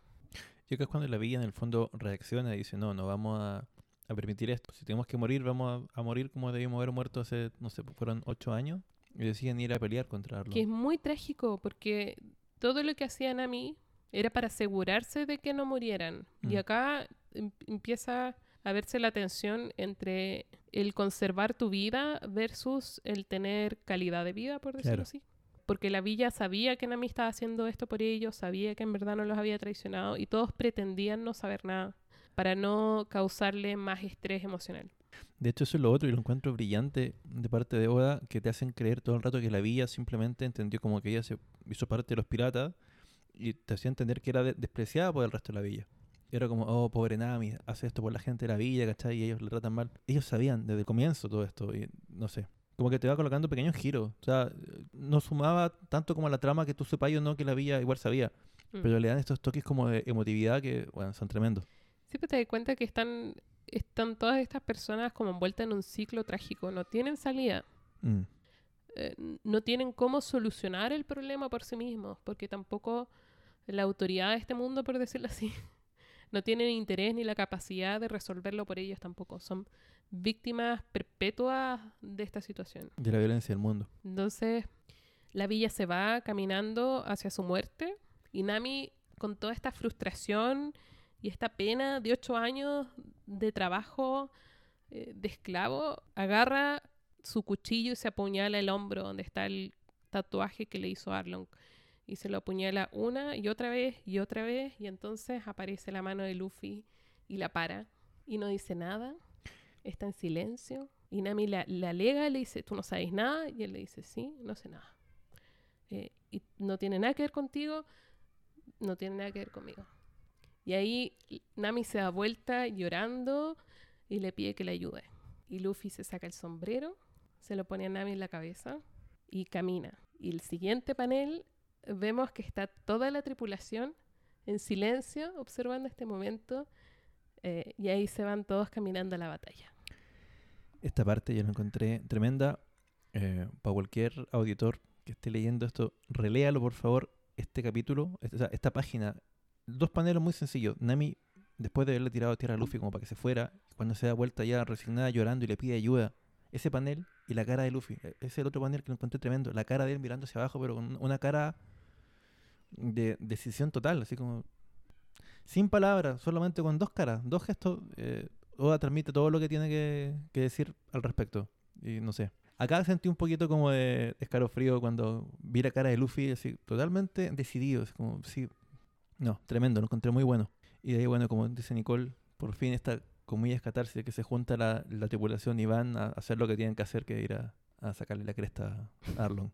Yo creo que es cuando la villa en el fondo reacciona y dice, no, no vamos a, a permitir esto. Si tenemos que morir, vamos a, a morir como debimos haber muerto hace, no sé, fueron ocho años. Y deciden ir a pelear contra Arlong. Que es muy trágico porque todo lo que hacía Nami era para asegurarse de que no murieran. Y Mm. acá em- empieza a verse la tensión entre el conservar tu vida versus el tener calidad de vida, por decirlo Claro. así. Porque la villa sabía que Nami estaba haciendo esto por ellos, sabía que en verdad no los había traicionado y todos pretendían no saber nada para no causarle más estrés emocional. De hecho, eso es lo otro y lo encuentro brillante de parte de Oda, que te hacen creer todo el rato que la villa simplemente entendió como que ella se hizo parte de los piratas y te hacía entender que era de- despreciada por el resto de la villa. Era como, oh, pobre Nami, hace esto por la gente de la villa, ¿cachai? Y ellos le tratan mal. Ellos sabían desde el comienzo todo esto y no sé. Como que te va colocando pequeños giros. O sea, no sumaba tanto como a la trama que tú sepas o no que la villa igual sabía. Mm. Pero le dan estos toques como de emotividad que, bueno, son tremendos. Siempre te das cuenta que están, están todas estas personas como envueltas en un ciclo trágico, no tienen salida, Mm. eh, no tienen cómo solucionar el problema por sí mismos, porque tampoco la autoridad de este mundo, por decirlo así, [LAUGHS] no tienen interés ni la capacidad de resolverlo por ellos tampoco, son víctimas perpetuas de esta situación. De la violencia del mundo. Entonces, la villa se va caminando hacia su muerte y Nami, con toda esta frustración y esta pena de ocho años de trabajo eh, de esclavo, agarra su cuchillo y se apuñala el hombro donde está el tatuaje que le hizo Arlong. Y se lo apuñala una y otra vez y otra vez y entonces aparece la mano de Luffy y la para y no dice nada, está en silencio y Nami la, la alega, le dice, tú no sabes nada, y él le dice, sí, no sé nada. Eh, y no tiene nada que ver contigo, no tiene nada que ver conmigo. Y ahí Nami se da vuelta llorando y le pide que le ayude. Y Luffy se saca el sombrero, se lo pone a Nami en la cabeza y camina. Y el siguiente panel vemos que está toda la tripulación en silencio observando este momento eh, y ahí se van todos caminando a la batalla. Esta parte yo la encontré tremenda. Eh, para cualquier auditor que esté leyendo esto, reléalo por favor este capítulo, este- esta página. Dos paneles muy sencillos. Nami, después de haberle tirado tierra a Luffy como para que se fuera, cuando se da vuelta ya resignada llorando y le pide ayuda, ese panel y la cara de Luffy, e- es el otro panel que lo encontré tremendo. La cara de él mirando hacia abajo, pero con una cara de decisión total, así como sin palabras, solamente con dos caras, dos gestos. Eh, Oda transmite todo lo que tiene que, que decir al respecto. Y no sé. Acá sentí un poquito como de escalofrío cuando vi la cara de Luffy, así totalmente decidido. así como, sí, no, tremendo, lo encontré muy bueno. Y de ahí, bueno, como dice Nicole, por fin esta comillas catarsis de que se junta la, la tripulación y van a hacer lo que tienen que hacer, que ir a, a sacarle la cresta a Arlong.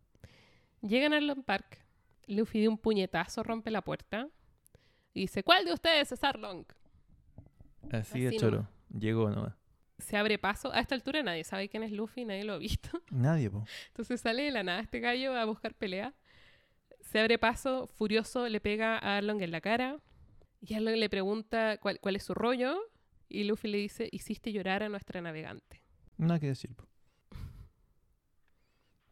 Llegan a Arlong Park. Luffy de un puñetazo rompe la puerta y dice, ¿cuál de ustedes es Arlong? Así de choro. Llegó nomás. Se abre paso. A esta altura nadie sabe quién es Luffy, nadie lo ha visto. Nadie, po. Entonces sale de la nada este gallo a buscar pelea. Se abre paso, furioso, le pega a Arlong en la cara. Y Arlong le pregunta cuál, cuál es su rollo. Y Luffy le dice, hiciste llorar a nuestra navegante. Nada que decir.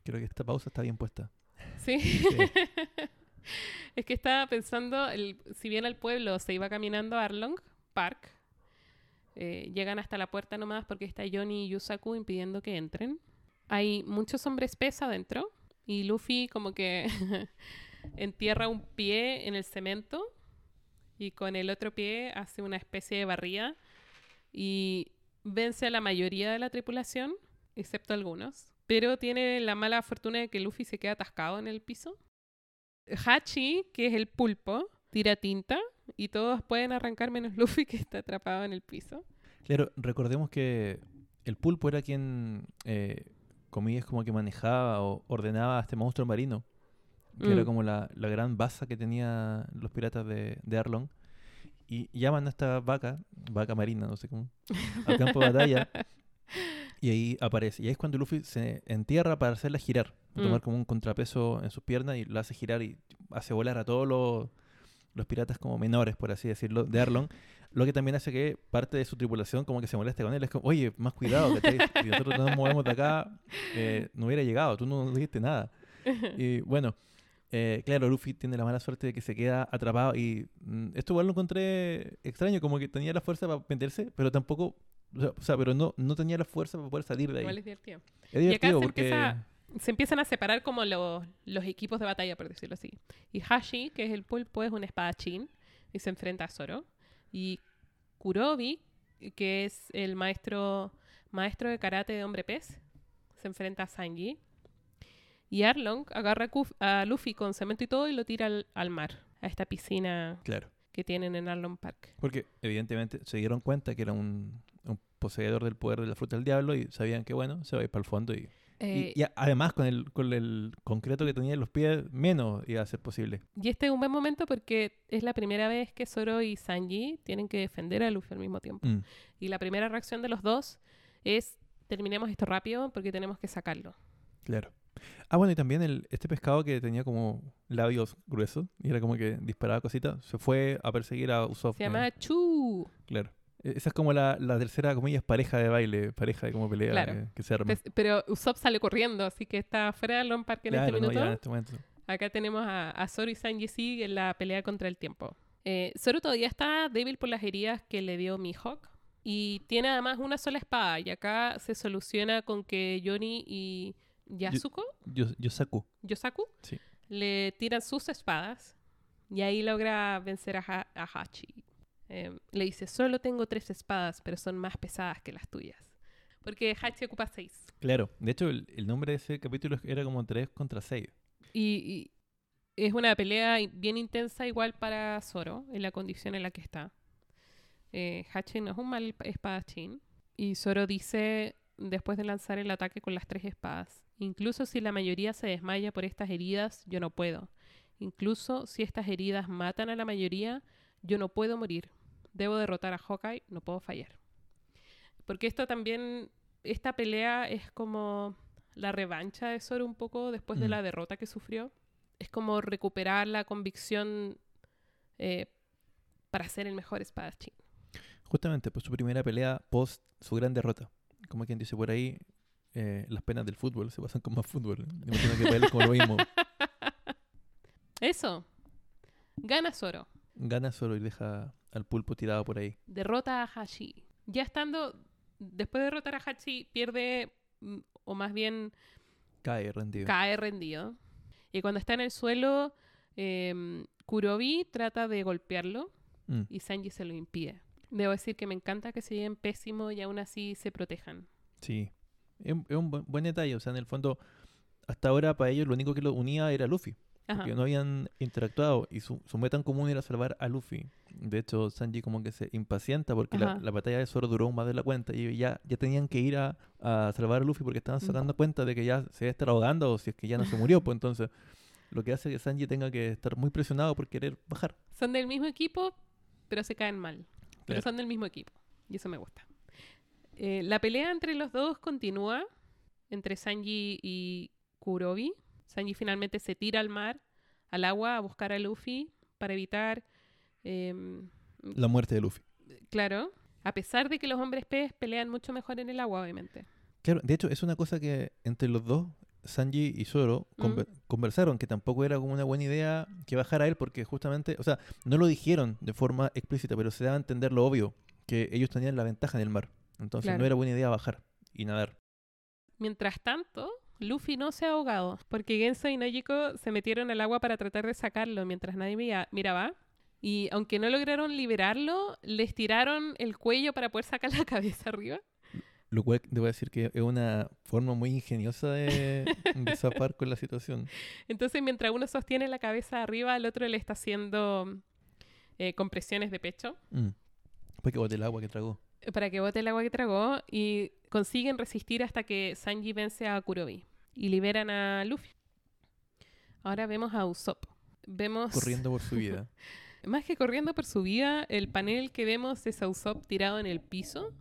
Creo que esta pausa está bien puesta. ¿Sí? [LAUGHS] es que estaba pensando, el- si bien al pueblo se iba caminando a Arlong Park, eh, llegan hasta la puerta nomás porque está Johnny y Yusaku impidiendo que entren. Hay muchos hombres pesa adentro y Luffy como que [LAUGHS] entierra un pie en el cemento y con el otro pie hace una especie de barrida y vence a la mayoría de la tripulación, excepto algunos. Pero tiene la mala fortuna de que Luffy se queda atascado en el piso. Hachi, que es el pulpo, tira tinta y todos pueden arrancar menos [LAUGHS] Luffy que está atrapado en el piso. Claro, recordemos que el pulpo era quien, eh, comillas, como que manejaba o ordenaba a este monstruo marino. Que era Mm. como la, la gran baza que tenían los piratas de, de Arlong. Y llaman a esta vaca, vaca marina, no sé cómo, al [LAUGHS] campo de batalla. Y ahí aparece. Y ahí es cuando Luffy se entierra para hacerla girar. Mm. Tomar como un contrapeso en sus piernas y la hace girar y hace volar a todos los, los piratas como menores, por así decirlo, de Arlong. Lo que también hace que parte de su tripulación como que se moleste con él. Es como, oye, más cuidado, ¿cachai? Si nosotros no nos movemos de acá, eh, no hubiera llegado. Tú no dijiste nada. Y bueno, eh, claro, Luffy tiene la mala suerte de que se queda atrapado y mm, esto igual lo encontré extraño, como que tenía la fuerza para meterse, pero tampoco, o sea, o sea, pero no, no tenía la fuerza para poder salir de ahí. Igual es divertido. Es acá divertido se porque... empieza- Se empiezan a separar como los, los equipos de batalla, por decirlo así. Y Hashi, que es el pulpo, es un espadachín y se enfrenta a Zoro. Y Kurobi, que es el maestro, maestro de karate de hombre pez, se enfrenta a Sanji. Y Arlong agarra a Luffy con cemento y todo y lo tira al, al mar, a esta piscina Claro, que tienen en Arlong Park. porque evidentemente se dieron cuenta que era un, un poseedor del poder de la fruta del diablo y sabían que bueno, se va a ir para el fondo y, Eh, y además con el, con el concreto que tenía en los pies, menos iba a ser posible. Y este es un buen momento porque es la primera vez que Zoro y Sanji tienen que defender a Luffy al mismo tiempo. Mm, Y la primera reacción de los dos es terminemos esto rápido porque tenemos que sacarlo. claro. Ah, bueno, y también el, este pescado que tenía como labios gruesos y era como que disparaba cositas, se fue a perseguir a Usopp. Se eh, llama Chu. Claro. E- Esa es como la, la tercera, comillas, pareja de baile, pareja de como pelea Claro. eh, que se arma. Pero Usopp sale corriendo, así que está fuera del Long Park en Claro, este no, en este momento. Acá tenemos a, a Zoro y Sanji en la pelea contra el tiempo. Eh, Zoro todavía está débil por las heridas que le dio Mihawk. Y tiene además una sola espada. Y acá se soluciona con que Johnny y Yasuko, Yo, Yosaku. Yosaku, Sí. le tiran sus espadas. Y ahí logra vencer a, Ha- a Hachi. Eh, le dice, solo tengo tres espadas, pero son más pesadas que las tuyas. Porque Hachi ocupa seis. Claro. De hecho, el, el nombre de ese capítulo era como 3 contra 6. Y, y es una pelea bien intensa igual para Zoro, en la condición en la que está. Eh, Hachi no es un mal espadachín. Y Zoro dice, después de lanzar el ataque con las tres espadas, incluso si la mayoría se desmaya por estas heridas, yo no puedo. Incluso si estas heridas matan a la mayoría, yo no puedo morir. Debo derrotar a Hawkeye, no puedo fallar. Porque esto también, esta pelea es como la revancha de Zoro un poco después de Mm. la derrota que sufrió. es como recuperar la convicción eh, para ser el mejor espadachín. Justamente, pues su primera pelea post su gran derrota. Como quien dice por ahí, eh, las penas del fútbol se pasan con más fútbol. Me imagino que para él es como lo mismo. [LAUGHS] Eso. Gana Zoro. Gana solo y deja al pulpo tirado por ahí. Derrota a Hachi. Ya estando, después de derrotar a Hachi, pierde, mm, o más bien Cae rendido. cae rendido. Y cuando está en el suelo, em, Kurobi trata de golpearlo Mm. y Sanji se lo impide. Debo decir que me encanta que se lleven pésimo y aún así se protejan. Sí. Es, un- es un buen, buen detalle. O sea, en el fondo, hasta ahora para ellos lo único que lo unía era Luffy. Ajá. Porque no habían interactuado y su, su meta en común era salvar a Luffy. De hecho, Sanji como que se impacienta porque la, batalla de Zoro duró más de la cuenta y ya, ya tenían que ir a, a salvar a Luffy porque estaban Mm. sacando cuenta de que ya se estar ahogando o si es que ya no se murió. Pues entonces, lo que hace que Sanji tenga que estar muy presionado por querer bajar. Son del mismo equipo, pero se caen mal. Pero son del mismo equipo. Y eso me gusta. Eh, la pelea entre los dos continúa. Entre Sanji y Kurobi. Sanji finalmente se tira al mar, al agua, a buscar a Luffy para evitar. em, La muerte de Luffy. claro. A pesar de que los hombres pez pelean mucho mejor en el agua, obviamente. Claro, de hecho, es una cosa que entre los dos, Sanji y Zoro, conver- conversaron, que tampoco era como una buena idea que bajara él, porque justamente, o sea, no lo dijeron de forma explícita, pero se daba a entender lo obvio, que ellos tenían la ventaja en el mar. Entonces Claro. no era buena idea bajar y nadar. Mientras tanto, Luffy no se ha ahogado, porque Genso y Nojiko se metieron al agua para tratar de sacarlo mientras nadie mira- miraba. Y aunque no lograron liberarlo, les tiraron el cuello para poder sacar la [LAUGHS] cabeza arriba. Lo cual debo decir que es una forma muy ingeniosa de, [LAUGHS] de zafar con la situación. Entonces, mientras uno sostiene la cabeza arriba, el otro le está haciendo eh, compresiones de pecho Mm. Fue que boté el agua que tragó. eh, para que bote el agua que tragó y consiguen resistir hasta que Sanji vence a Kurobi y liberan a Luffy. Ahora vemos a Usopp. Vemos Corriendo por su [LAUGHS] vida. Más que corriendo por su vida, el panel que vemos es a Usopp tirado en el piso,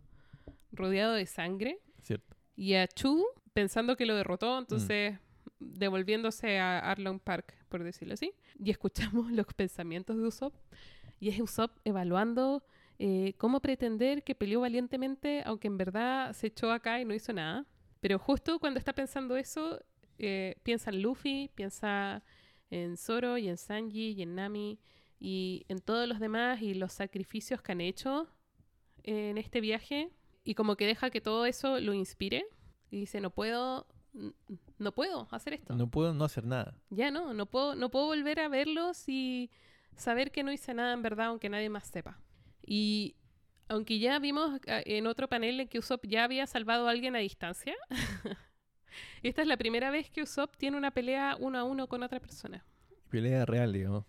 rodeado de sangre, ¿Cierto? y a Chu pensando que lo derrotó, entonces devolviéndose a Arlong Park, por decirlo así. Y escuchamos [LAUGHS] los pensamientos de Usopp, y es Usopp evaluando eh, cómo pretender que peleó valientemente, aunque en verdad se echó acá y no hizo nada. Pero justo cuando está pensando eso, eh, piensa en Luffy, piensa en Zoro y en Sanji y en Nami y en todos los demás y los sacrificios que han hecho en este viaje y como que deja que todo eso lo inspire y dice no puedo no puedo hacer esto No puedo no hacer nada. ya no no puedo no puedo volver a verlos y saber que no hice nada en verdad aunque nadie más sepa y aunque ya vimos ah, en otro panel en que Usopp ya había salvado a alguien a distancia [LAUGHS] esta es la primera vez que Usopp tiene una pelea uno a uno con otra persona Pelea real, digamos.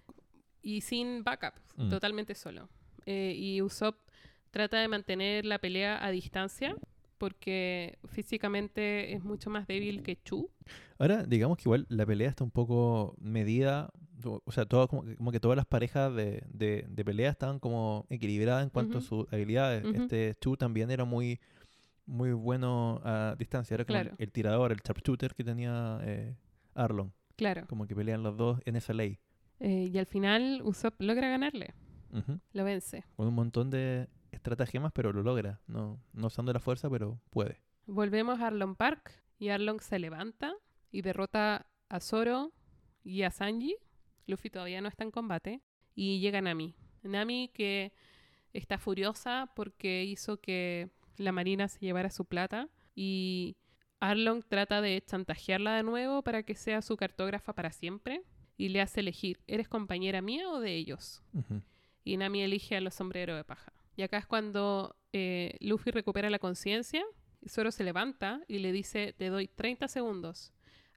y sin backup, Mm. totalmente solo. Eh, y Usopp trata de mantener la pelea a distancia porque físicamente es mucho más débil que Chu. Ahora, digamos que igual la pelea está un poco medida, o sea, todo, como, que- como que todas las parejas de, de, de pelea estaban como equilibradas en cuanto a sus habilidades. Este Chu también era muy muy bueno a distancia, era como Claro. el, tirador, el sharpshooter que tenía eh, Arlon, Claro. como que pelean los dos en esa ley, Eh, y al final Usopp logra ganarle, lo vence. con un montón de estratagemas, pero lo logra, no, no usando la fuerza, pero puede. Volvemos a Arlong Park y Arlong se levanta y derrota a Zoro y a Sanji. Luffy todavía no está en combate. Y llega Nami. Nami que está furiosa porque hizo que la Marina se llevara su plata. Y Arlong trata de chantajearla de nuevo para que sea su cartógrafa para siempre. Y le hace elegir, ¿eres compañera mía o de ellos? Y Nami elige a los sombreros de paja. Y acá es cuando eh, Luffy recupera la conciencia, y Zoro se levanta y le dice, te doy 30 segundos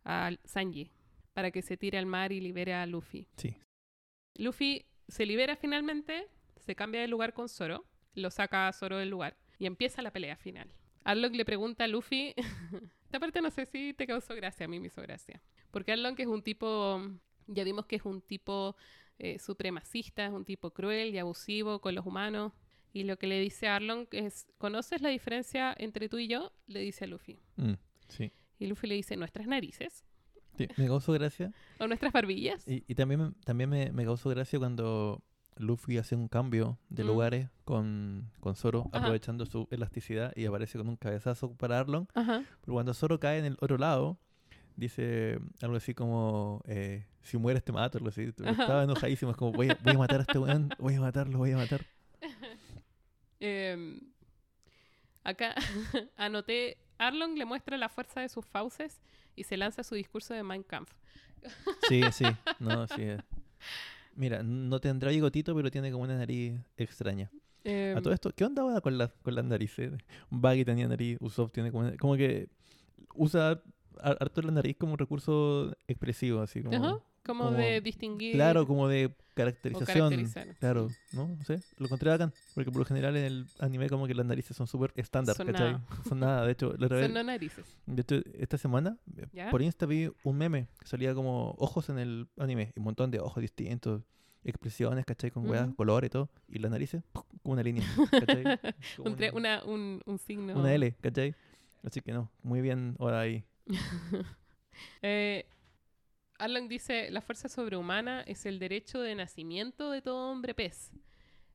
a Sanji para que se tire al mar y libere a Luffy. Sí, Luffy se libera finalmente, se cambia de lugar con Zoro, lo saca a Zoro del lugar y empieza la pelea final. Arlong le pregunta a Luffy, [LAUGHS] esta parte no sé si te causó gracia, a mí me hizo gracia, porque Arlong es un tipo, ya vimos que es un tipo eh, supremacista, es un tipo cruel y abusivo con los humanos, y lo que le dice a Arlong es, ¿conoces la diferencia entre tú y yo? Le dice a Luffy. Mm, sí. Y Luffy le dice, nuestras narices. Sí, me causó gracia. [LAUGHS] o nuestras barbillas. Y, y también, me- también me, me causó gracia cuando Luffy hace un cambio de Mm. lugares con, con Zoro, Ajá. aprovechando su elasticidad y aparece con un cabezazo para Arlong. Ajá. Pero cuando Zoro cae en el otro lado, dice algo así como, eh, si mueres te mato, algo así. Ajá. Estaba enojadísimo, es como, voy a, voy a matar a este weón, voy a matarlo, voy a matar. Em, acá [LAUGHS] anoté, Arlong le muestra la fuerza de sus fauces y se lanza su discurso de Mein Kampf. [LAUGHS] Sí, sí, no, sí. eh. Mira, no tendrá bigotito, pero tiene como una nariz extraña. Em, A todo esto, ¿qué onda ahora con, las con las narices? Baggy tenía nariz, Usopp tiene como, como que usa har- harto la nariz como un recurso expresivo, así como... como, como- de distinguir. Claro, como de caracterización. Claro. ¿no? No sé, lo encontré bacán. Porque por lo general en el anime como que las narices son súper estándar, Son ¿cachai? nada. [LAUGHS] Son nada. De hecho, la otra vez- Son no narices. de hecho, esta semana ¿Ya? por Insta vi un meme que salía como ojos en el anime. Un montón de ojos distintos, expresiones, ¿cachai? Con weas, Ujú. colores y todo. Y las narices, ¡pum! como una línea, [LAUGHS] ¿cachai? Como un- una, un, un signo. una L, ¿cachai? Así que no, muy bien ahora ahí. [LAUGHS] Eh, Arlong dice, la fuerza sobrehumana es el derecho de nacimiento de todo hombre pez.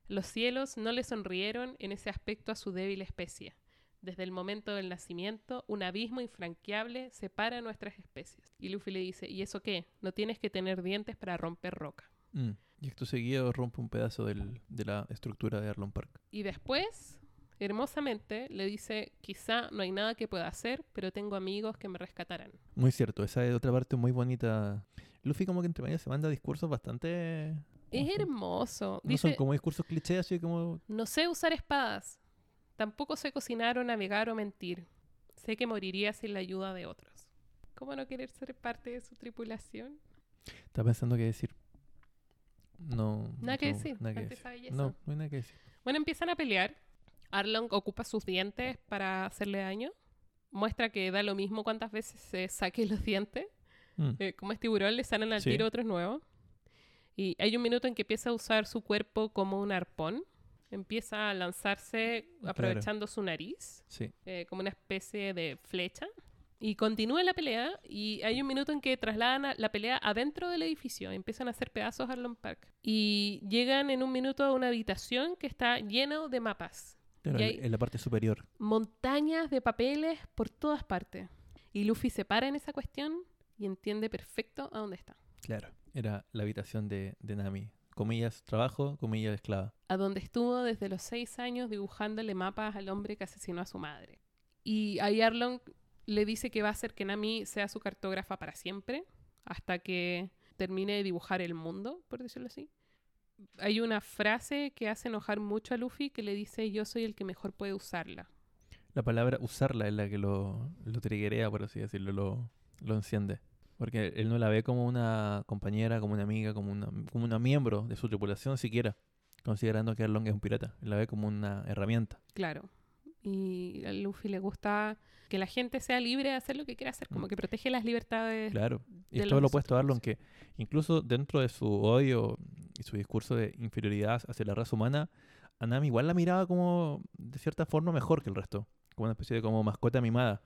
Los cielos no le sonrieron en ese aspecto a su débil especie. Desde el momento del nacimiento, un abismo infranqueable separa nuestras especies. Y Luffy le dice, ¿y eso qué? No tienes que tener dientes para romper roca. Mm. Y esto seguido rompe un pedazo del- de la estructura de Arlon Park. Y después, hermosamente, le dice, quizá no hay nada que pueda hacer, pero tengo amigos que me rescatarán. Muy cierto, esa es otra parte muy bonita. Luffy como que entre medio se manda discursos bastante... Es hermoso. No Dice, son como discursos clichés, así como... No sé usar espadas. Tampoco sé cocinar o navegar o mentir. Sé que moriría sin la ayuda de otros. ¿Cómo no querer ser parte de su tripulación? Estaba pensando qué decir. No. Nada que no, decir Nada que decir. No, no hay nada que decir. Bueno, empiezan a pelear. Arlong ocupa sus dientes para hacerle daño. Muestra que da lo mismo cuántas veces se saque los dientes. Mm. Eh, como es tiburón, le salen al Sí. tiro otros nuevos. Y hay un minuto en que empieza a usar su cuerpo como un arpón. Empieza a lanzarse Claro. aprovechando su nariz. Sí. eh, como una especie de flecha. Y continúa la pelea y hay un minuto en que trasladan la pelea adentro del edificio. Empiezan a hacer pedazos Arlong Park. Y llegan en un minuto a una habitación que está lleno de mapas. Claro, en la parte superior. Montañas de papeles por todas partes. Y Luffy se para en esa cuestión y entiende perfecto a dónde está. Claro. Era la habitación de, de Nami. Comillas, trabajo, comillas, esclava. a donde estuvo desde los seis años dibujándole mapas al hombre que asesinó a su madre. Y ahí Arlong le dice que va a hacer que Nami sea su cartógrafa para siempre, hasta que termine de dibujar el mundo, por decirlo así. Hay una frase que hace enojar mucho a Luffy que le dice yo soy el que mejor puede usarla. La palabra usarla es la que lo, lo triguea, por así decirlo, lo, lo enciende. Porque él no la ve como una compañera, como una amiga, como una, como una miembro de su tripulación siquiera, considerando que Arlong es un pirata. Él la ve como una herramienta. Claro. Y a Luffy le gusta que la gente sea libre de hacer lo que quiera hacer, como Mm. que protege las libertades. Claro. Y de es todo lo opuesto a Arlong, que incluso dentro de su odio y su discurso de inferioridad hacia la raza humana, a Nami igual la miraba como, de cierta forma, mejor que el resto. Como una especie de como mascota mimada.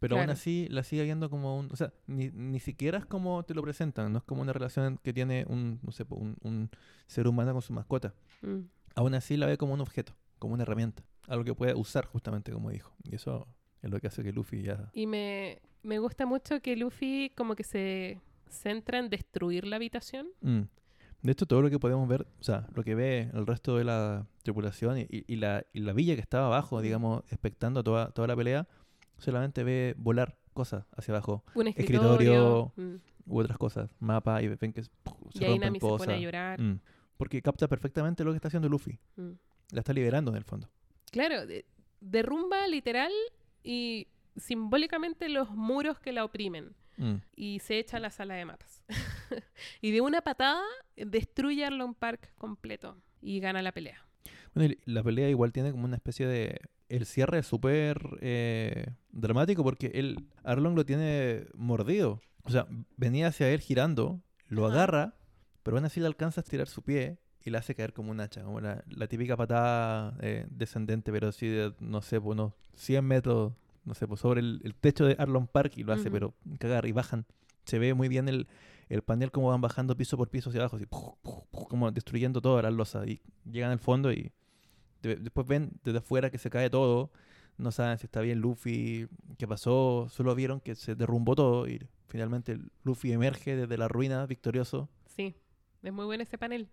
Pero aún Claro. así la sigue viendo como un... O sea, ni, ni siquiera es como te lo presentan. No es como una relación que tiene un, no sé, un, un ser humano con su mascota. Mm. Aún así la ve como un objeto, como una herramienta. Algo que puede usar justamente como dijo. Y eso es lo que hace que Luffy ya... Y me, me gusta mucho que Luffy como que se centra en destruir la habitación. Mm. De hecho, todo lo que podemos ver, o sea, lo que ve el resto de la tripulación y, y- la, y la villa que estaba abajo, digamos, expectando toda, toda la pelea, solamente ve volar cosas hacia abajo Un Escritorio, escritorio. mm. u otras cosas, mapa, y ven que se Y rompen Nami se cosas. pone a llorar. Mm. Porque capta perfectamente lo que está haciendo Luffy. Mm. La está liberando en el fondo. Claro, de- derrumba literal y simbólicamente los muros que la oprimen. Mm. Y se echa a la sala de mapas. [LAUGHS] y de una patada destruye Arlong Park completo. Y gana la pelea. Bueno, y la pelea igual tiene como una especie de... El cierre es súper eh, dramático porque él, Arlong lo tiene mordido. O sea, venía hacia él girando, lo Ajá. agarra, pero aún así le alcanza a estirar su pie y le hace caer como un hacha, como la, la típica patada eh, descendente, pero así de, no sé, por unos 100 metros, no sé, pues sobre el, el techo de Arlong Park y lo hace, pero cagar y bajan se ve muy bien el, el panel como van bajando piso por piso hacia abajo, así, puf, puf, puf, como destruyendo todas las losas. Y llegan al fondo y de- después ven desde afuera que se cae todo. No saben si está bien Luffy, qué pasó. Solo vieron que se derrumbó todo y finalmente Luffy emerge desde la ruina victorioso. Sí, es muy bueno ese panel.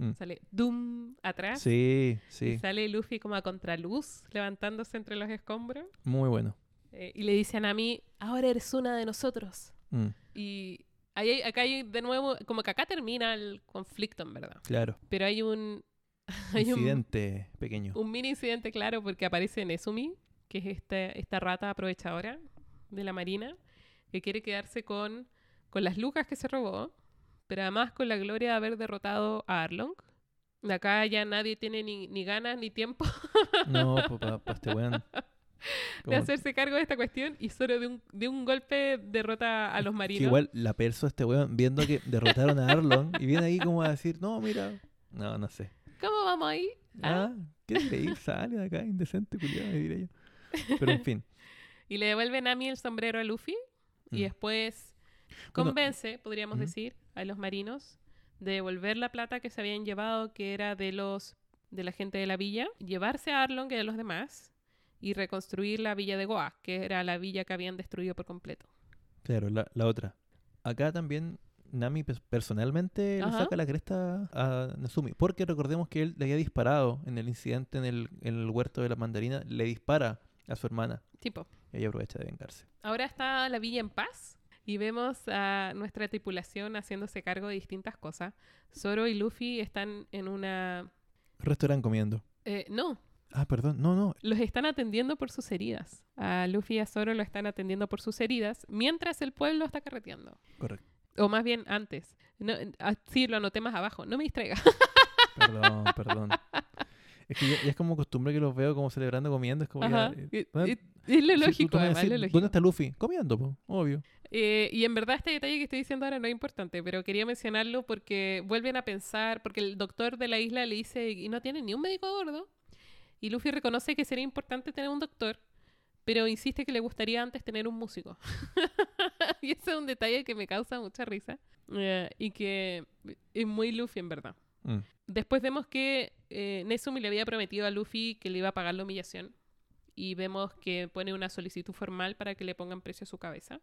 Mm. Sale Doom atrás. Sí, Y sí, sale Luffy como a contraluz, levantándose entre los escombros. muy bueno. Eh, y le dicen a mí, ahora eres una de nosotros. Mm, Y ahí hay- acá hay de nuevo, como que acá termina el conflicto, en verdad. claro. Pero hay un... [LAUGHS] Hay un, Incidente pequeño. un mini incidente, claro, porque aparece Nesumi, que es este, esta rata aprovechadora de la marina, que quiere quedarse con, con las lucas que se robó, pero además con la gloria de haber derrotado a Arlong. Acá ya nadie tiene ni, ni ganas ni tiempo No, [LAUGHS] para este weón. de hacerse cargo de esta cuestión y solo de un, de un golpe derrota a los que marinos. igual la perso este weón viendo que derrotaron a Arlon y viene ahí como a decir, no, mira. No, no sé. ¿Cómo vamos ahí? Ah. Ah, ¿qué creí? Sale de acá, indecente, culiado, me diré yo. Pero en fin. [LAUGHS] Y le devuelven a mí el sombrero a Luffy y Mm. después Bueno, convence, podríamos decir, a los marinos de devolver la plata que se habían llevado, que era de los de la gente de la villa, llevarse a Arlong y a los demás y reconstruir la villa de Goa, que era la villa que habían destruido por completo. Claro, la, la otra. Acá también Nami pers- personalmente le saca la cresta a Nazumi. Porque recordemos que él le había disparado en el incidente en el, en el huerto de la mandarina. Le dispara a su hermana Tipo, y ella aprovecha de vengarse. ahora está la villa en paz y vemos a nuestra tripulación haciéndose cargo de distintas cosas. Zoro y Luffy están en una... Eran comiendo. eh, no, Ah, perdón. No, no. los están atendiendo por sus heridas. A Luffy y a Zoro lo están atendiendo por sus heridas, mientras el pueblo está carreteando. Correcto. O más bien antes. No, ah, sí, lo anoté más abajo. No me distraiga. Perdón, perdón. [LAUGHS] Es que ya, ya es como costumbre que los veo como celebrando comiendo. Es como ya, Ajá. eh, Y- bueno, y- Es lo lógico, tú me además, decís, lo lógico. ¿Dónde está Luffy? Comiendo, po, obvio. Eh, y en verdad este detalle que estoy diciendo ahora no es importante, pero quería mencionarlo porque vuelven a pensar, porque el doctor de la isla le dice, y no tiene ni un médico a bordo, y Luffy reconoce que sería importante tener un doctor, pero insiste que le gustaría antes tener un músico. [LAUGHS] y ese es un detalle que me causa mucha risa eh, y que es muy Luffy en verdad. Mm. Después vemos que eh, Nesumi le había prometido a Luffy que le iba a pagar la humillación. Y vemos que pone una solicitud formal para que le pongan precio a su cabeza.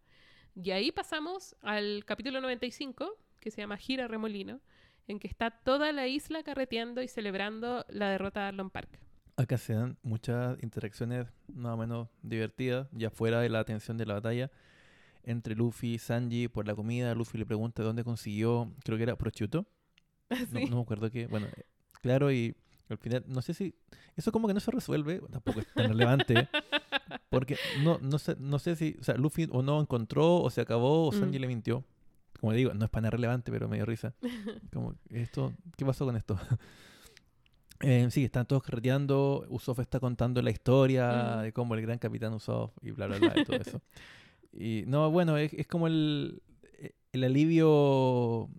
Y ahí pasamos al capítulo 95, que se llama Gira Remolino, en que está toda la isla carreteando y celebrando la derrota de Arlon Park. Acá se dan muchas interacciones más o menos divertidas, ya fuera de la atención de la batalla, entre Luffy y Sanji por la comida. Luffy le pregunta dónde consiguió, creo que era prosciutto. [LAUGHS] No, Sí. no me acuerdo qué. Bueno, eh, claro, y al final, no sé si. Eso como que no se resuelve, tampoco es tan relevante. [LAUGHS] Porque no, no, sé, no sé si. O sea, Luffy o no encontró, o se acabó, o Sanji Mm. le mintió. Como digo, no es para nada relevante, pero me dio risa. [LAUGHS] Como, esto, ¿qué pasó con esto? Eh, sí, están todos carreteando. Usopp está contando la historia Mm. de cómo el gran capitán Usopp y bla, bla, bla, y todo eso. Y no, bueno, es, es como el, eh, el alivio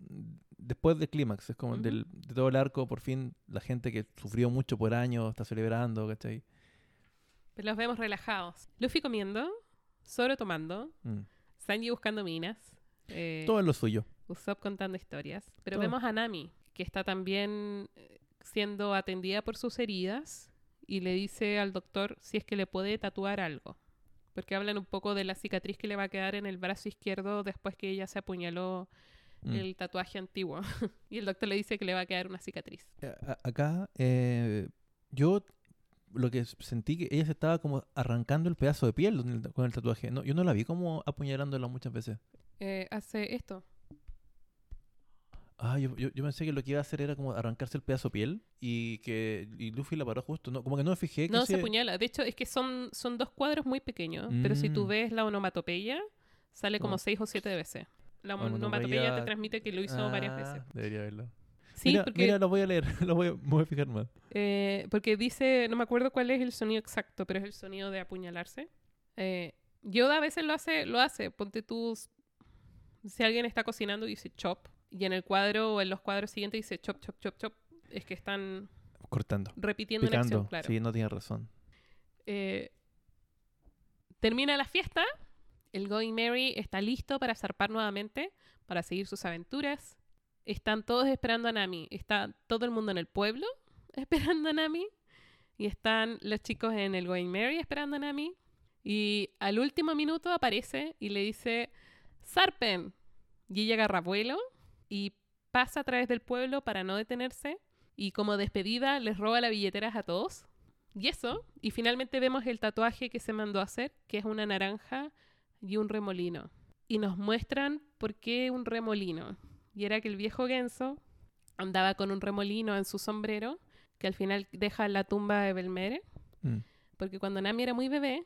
después del clímax. Es como Ujú. del, de todo el arco, por fin, la gente que sufrió mucho por años está celebrando, ¿cachai? Pero los vemos relajados. Luffy comiendo, Zoro tomando, Mm. Sanji buscando minas, eh, Todo es lo suyo. Usopp contando historias. Pero Todo. vemos a Nami, que está también eh, siendo atendida por sus heridas y le dice al doctor si es que le puede tatuar algo. Porque hablan un poco de la cicatriz que le va a quedar en el brazo izquierdo después que ella se apuñaló Mm. el tatuaje antiguo. [LAUGHS] y el doctor le dice que le va a quedar una cicatriz. Eh, a- acá, eh, yo lo que sentí que ella se estaba como arrancando el pedazo de piel con el, tatuaje. No, yo no la vi como apuñalándola muchas veces. Eh, hace esto. Ah, yo, yo, yo pensé que lo que iba a hacer era como arrancarse el pedazo de piel y que y Luffy la paró justo. No, como que no me fijé. que No, se apuñala. De hecho, es que son, son dos cuadros muy pequeños. Pero si tú Mm. ves la onomatopeya, sale como seis o siete veces. La Onomatopeya- te transmite que lo hizo varias Ah, veces. Debería verlo. Sí, mira, porque, mira, lo voy a leer, [LAUGHS] lo voy a, me voy a fijar más. eh, porque dice, no me acuerdo cuál es el sonido exacto, pero es el sonido de apuñalarse. Eh, Yoda a veces lo hace, lo hace. Ponte tú, si alguien está cocinando dice chop, y en el cuadro o en los cuadros siguientes dice chop, chop, chop, chop, es que están Cortando. repitiendo una acción, Picando. claro. Sí, no tienes razón. Eh, termina la fiesta, El Going Merry está listo para zarpar nuevamente, para seguir sus aventuras. Están todos esperando a Nami. Está todo el mundo en el pueblo [LAUGHS] esperando a Nami. Y están los chicos en el Going Merry esperando a Nami. Y al último minuto aparece y le dice, ¡Zarpen! Y ella agarra vuelo y pasa a través del pueblo para no detenerse. Y como despedida les roba las billeteras a todos. Y eso. Y finalmente vemos el tatuaje que se mandó a hacer, que es una naranja y un remolino. Y nos muestran por qué un remolino. Y era que el viejo Genso andaba con un remolino en su sombrero, que al final deja la tumba de Belmere. Mm. Porque cuando Nami era muy bebé,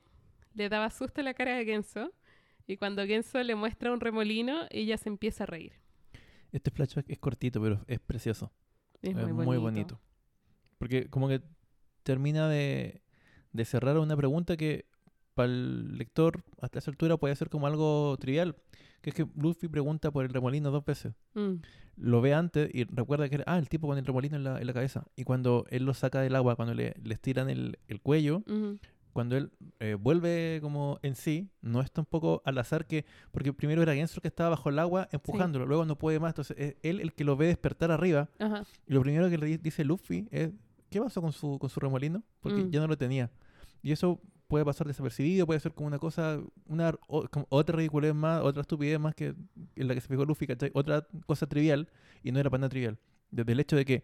le daba susto la cara de Genso. Y cuando Genso le muestra un remolino, ella se empieza a reír. Este flashback es cortito, pero es precioso. Es Es muy, bonito. Porque como que termina de, de cerrar una pregunta que para el lector hasta esa altura puede ser como algo trivial. Que es que Luffy pregunta por el remolino dos veces. Mm, Lo ve antes y recuerda que era, ah, el tipo con el remolino en la, en la cabeza. Y cuando él lo saca del agua, cuando le, le estiran el, el cuello, ujú. cuando él eh, vuelve como en sí, no es tampoco al azar que, porque primero era Gensler que estaba bajo el agua empujándolo, luego no puede más, entonces es él el que lo ve despertar arriba, Ajá. y lo primero que le di- dice Luffy es, ¿qué pasó con su, con su remolino? Porque Mm. ya no lo tenía. Y eso puede pasar desapercibido, puede ser como una cosa, una otra ridiculez más, otra estupidez más que en la que se fijó Luffy. Otra cosa trivial, y no era para nada trivial. Desde el hecho de que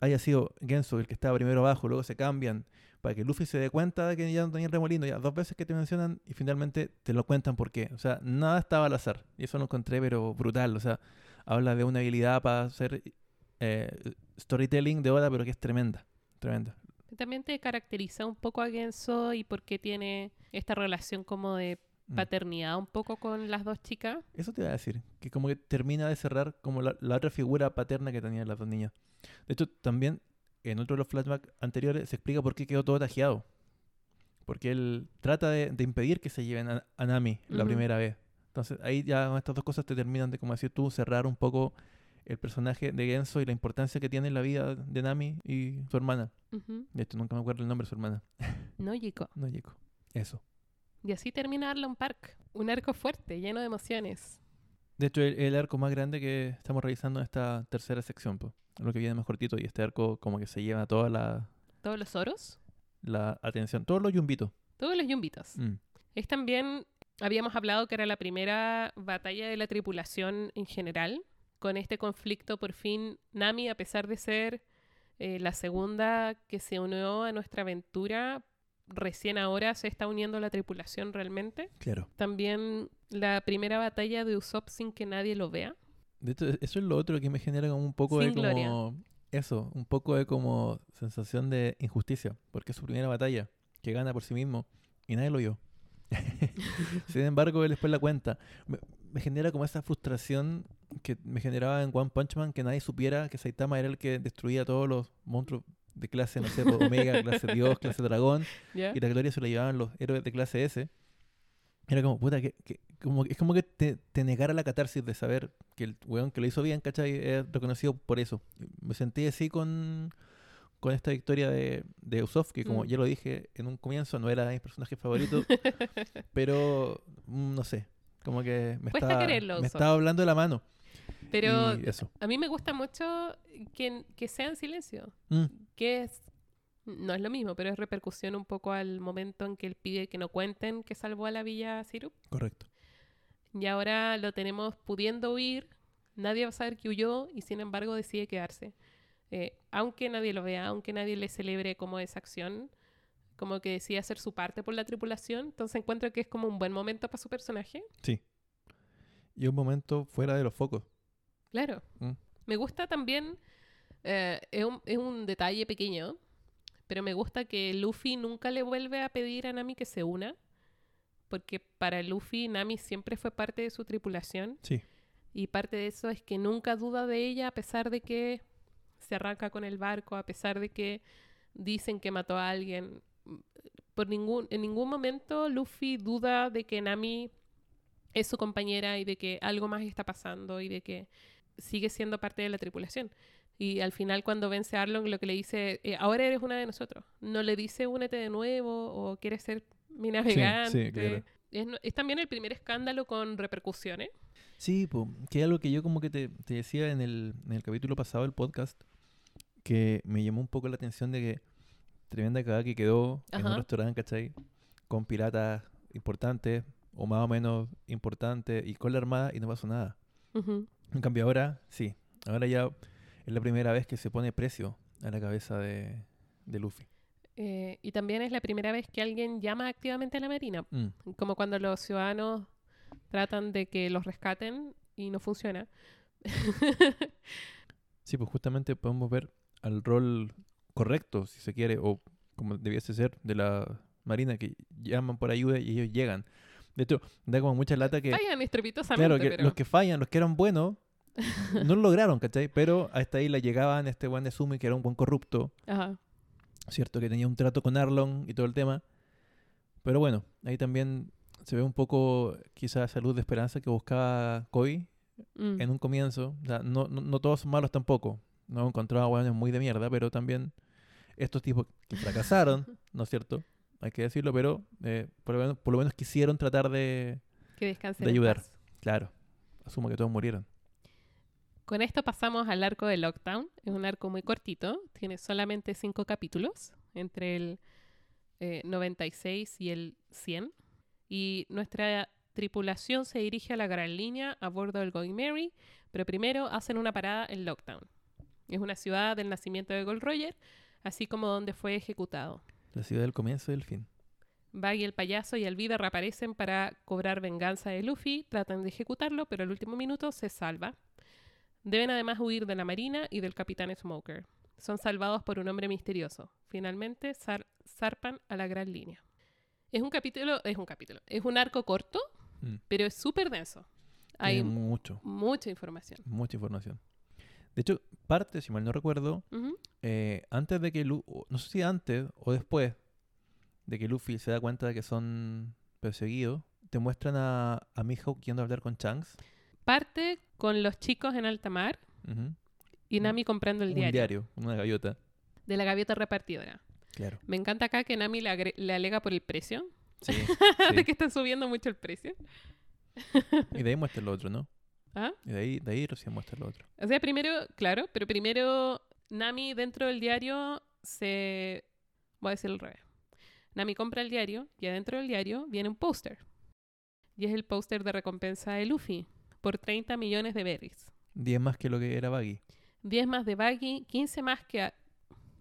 haya sido Genso el que estaba primero abajo, luego se cambian, para que Luffy se dé cuenta de que ya no tenía remolino, ya dos veces que te mencionan y finalmente te lo cuentan por qué. O sea, nada estaba al azar. Y eso lo encontré, pero brutal. O sea, habla de una habilidad para hacer eh, storytelling de Oda, pero que es tremenda. Tremenda. También te caracteriza un poco a Genso y por qué tiene esta relación como de Mm. paternidad un poco con las dos chicas. Eso te iba a decir, que como que termina de cerrar como la, la otra figura paterna que tenían las dos niñas. De hecho, también en otro de los flashbacks anteriores se explica por qué quedó todo tajeado. Porque él trata de, de impedir que se lleven a, a Nami la primera vez. Entonces ahí ya estas dos cosas te terminan de, como decir tú, cerrar un poco el personaje de Genso y la importancia que tiene en la vida de Nami y su hermana. De hecho, nunca me acuerdo el nombre de su hermana. [LAUGHS] No, Chico. No, Yeko. Eso. Y así termina Arlon Park. Un arco fuerte, lleno de emociones. De hecho, el, el arco más grande que estamos revisando en esta tercera sección, pues, lo que viene más cortito, y este arco como que se lleva toda la, Todos los oros, la atención, todos los yumbitos. todos los yumbitos. Mm, Es también, habíamos hablado que era la primera batalla de la tripulación en general, con este conflicto por fin Nami, a pesar de ser eh, la segunda que se unió a nuestra aventura, recién ahora se está uniendo a la tripulación realmente. claro. También la primera batalla de Usopp sin que nadie lo vea. De hecho, e- eso es lo otro que me genera como un poco Sin de gloria. como... Eso, un poco de como sensación de injusticia, porque es su primera batalla, que gana por sí mismo, y nadie lo vio. [LAUGHS] Sin embargo, él después la cuenta. Me, me genera como esa frustración que me generaba en One Punch Man, que nadie supiera que Saitama era el que destruía todos los monstruos de clase, no sé, pues, Omega, [LAUGHS] clase Dios, clase Dragón, ¿ya? y la gloria se la llevaban los héroes de clase S. Era como, puta, que, que- como, es como que te, te negara la catarsis de saber que el weón que lo hizo bien, ¿cachai? Es reconocido por eso. Me sentí así con, con esta victoria de, de Usopp, que como Mm. ya lo dije en un comienzo, no era mi personaje favorito, [LAUGHS] pero mm, no sé, como que me Cuesta estaba, quererlo, me Usopp. estaba hablando de la mano. Pero eso. a mí me gusta mucho que, que sea en silencio. Mm, que es no es lo mismo, pero es repercusión un poco al momento en que él pide que no cuenten que salvó a la villa Sirup. correcto. Y ahora lo tenemos pudiendo huir, nadie va a saber que huyó y sin embargo decide quedarse. Eh, aunque nadie lo vea, aunque nadie le celebre como esa acción, como que decide hacer su parte por la tripulación, entonces encuentro que es como un buen momento para su personaje. Sí. Y un momento fuera de los focos. Claro. Mm. Me gusta también, eh, es, un, es un detalle pequeño, pero me gusta que Luffy nunca le vuelve a pedir a Nami que se una, porque para Luffy Nami siempre fue parte de su tripulación Sí. y parte de eso es que nunca duda de ella a pesar de que se arranca con el barco, a pesar de que dicen que mató a alguien. Por ningún, en ningún momento Luffy duda de que Nami es su compañera y de que algo más está pasando y de que sigue siendo parte de la tripulación. Y al final cuando vence a Arlong lo que le dice, eh, ahora eres una de nosotros. No le dice únete de nuevo o quieres ser mi navegante. sí, claro. Es, es también el primer escándalo con repercusiones. Sí, po, que es algo que yo como que te, te decía en el, en el capítulo pasado del podcast, que me llamó un poco la atención de que tremenda cagada que quedó en un Ajá. restaurante, ¿cachai? Con piratas importantes, o más o menos importantes, y con la armada, y no pasó nada. Ujú. En cambio ahora, sí, ahora ya es la primera vez que se pone precio a la cabeza de, de Luffy. Eh, y también es la primera vez que alguien llama activamente a la Marina. Mm, Como cuando los ciudadanos tratan de que los rescaten y no funciona. [LAUGHS] Sí, pues justamente podemos ver al rol correcto, si se quiere, o como debiese ser, de la Marina, que llaman por ayuda y ellos llegan. De hecho, da como mucha lata que... Fallan estrepitosamente, Claro, que pero... los que fallan, los que eran buenos, [LAUGHS] no lo lograron, ¿cachai? Pero a esta isla llegaban este buen Nezumi, que era un buen corrupto, Ajá. ¿cierto? Que tenía un trato con Arlong y todo el tema. Pero bueno, ahí también se ve un poco quizás esa luz de esperanza que buscaba Koi Mm. en un comienzo. O sea, no, no, no todos son malos tampoco. No hemos encontrado hueones muy de mierda, pero también estos tipos que fracasaron, [LAUGHS] ¿no es cierto? Hay que decirlo, pero eh, por, lo menos, por lo menos quisieron tratar de... Que de ayudar. Claro, asumo que todos murieron. Con esto pasamos al arco de Lockdown. Es un arco muy cortito. Tiene solamente cinco capítulos, entre el eh, 96 y el 100. Y nuestra tripulación se dirige a la Gran Línea a bordo del Going Mary, pero primero hacen una parada en Lockdown. Es una ciudad del nacimiento de Gold Roger, así como donde fue ejecutado. La ciudad del comienzo y del fin. Baggy el payaso y Alvida reaparecen para cobrar venganza de Luffy, tratan de ejecutarlo, pero al último minuto se salva. Deben además huir de la marina y del capitán Smoker. Son salvados por un hombre misterioso. Finalmente zar- zarpan a la gran línea. Es un capítulo, es un capítulo, es un arco corto, Mm. pero es súper denso. Hay Tiene mucho, mucha información. mucha información. De hecho, parte, si mal no recuerdo, eh, antes de que Lu o- no sé si antes o después de que Luffy se da cuenta de que son perseguidos, te muestran a, a Mihawk yendo a hablar con Shanks. Parte con los chicos en alta mar y Nami comprando el un diario, diario, una gaviota. de la gaviota repartidora. Claro. Me encanta acá que Nami le, alega por el precio. Sí, [LAUGHS] de que están subiendo mucho el precio. Y de ahí muestra lo otro, ¿no? ¿Ah? Y de ahí, de ahí recién muestra lo otro. O sea, primero, claro, pero primero Nami dentro del diario se... Voy a decir al revés. Nami compra el diario y adentro del diario viene un póster. Y es el póster de recompensa de Luffy por 30 millones de berries. 10 más que lo que era Baggy. 10 más de Baggy, 15 más que... A-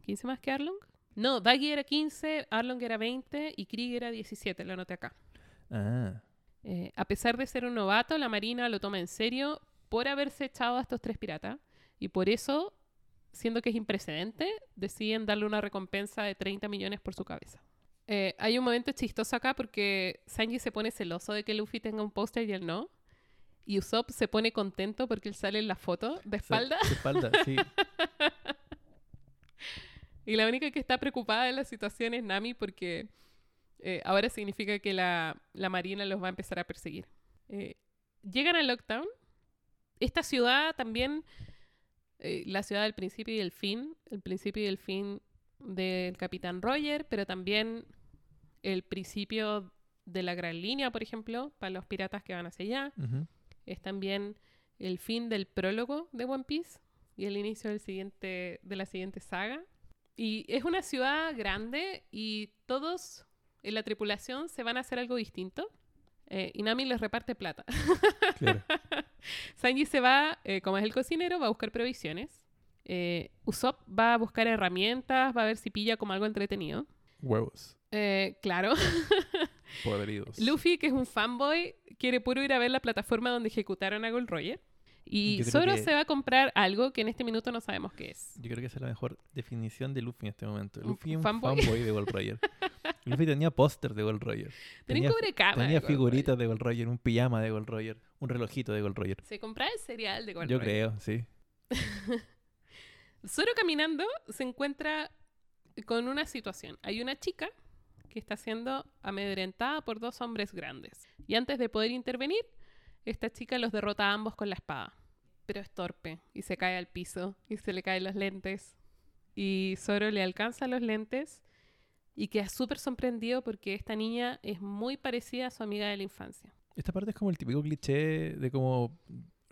¿15 más que Arlong? No, Baggy era 15, Arlong era 20 y Krieg era 17, lo anoté acá. Ah, Eh, a pesar de ser un novato, la Marina lo toma en serio por haberse echado a estos tres piratas. Y por eso, siendo que es imprecedente, deciden darle una recompensa de 30 millones por su cabeza. Eh, hay un momento chistoso acá porque Sanji se pone celoso de que Luffy tenga un póster y él no. Y Usopp se pone contento porque él sale en la foto de espalda. de espalda, sí. [LAUGHS] Y la única que está preocupada de la situación es Nami porque eh, ahora significa que la, la Marina los va a empezar a perseguir. Eh, llegan a Lockdown. Esta ciudad también, eh, la ciudad del principio y el fin, el principio y el fin del Capitán Roger, pero también el principio de la Gran Línea, por ejemplo, para los piratas que van hacia allá. Ujú. Es también el fin del prólogo de One Piece y el inicio del siguiente, de la siguiente saga. Y es una ciudad grande y todos en la tripulación se van a hacer algo distinto. Eh, y Nami les reparte plata. Claro. [LAUGHS] Sanji se va, eh, como es el cocinero, va a buscar provisiones. Eh, Usopp va a buscar herramientas, va a ver si pilla como algo entretenido. Huevos. Eh, claro. [LAUGHS] Podridos. Luffy, que es un fanboy, quiere puro ir a ver la plataforma donde ejecutaron a Gold Roger. Y Yo Zoro que- se va a comprar algo que en este minuto no sabemos qué es. Yo creo que esa es la mejor definición de Luffy en este momento. Luffy es un fanboy. fanboy, de Gold Roger. [LAUGHS] Luffy tenía póster de Gold Roger. Tenía de tenía Gold figuritas de Gold Roger, un pijama de Gold Roger, un relojito de Gold Roger. Se compraba el cereal de Gold Yo Roger. creo, sí. [LAUGHS] Zoro caminando se encuentra con una situación. Hay una chica que está siendo amedrentada por dos hombres grandes. Y antes de poder intervenir, esta chica los derrota a ambos con la espada. Pero es torpe y se cae al piso y se le caen los lentes. Y Zoro le alcanza los lentes, y queda súper sorprendido porque esta niña es muy parecida a su amiga de la infancia. Esta parte es como el típico cliché de como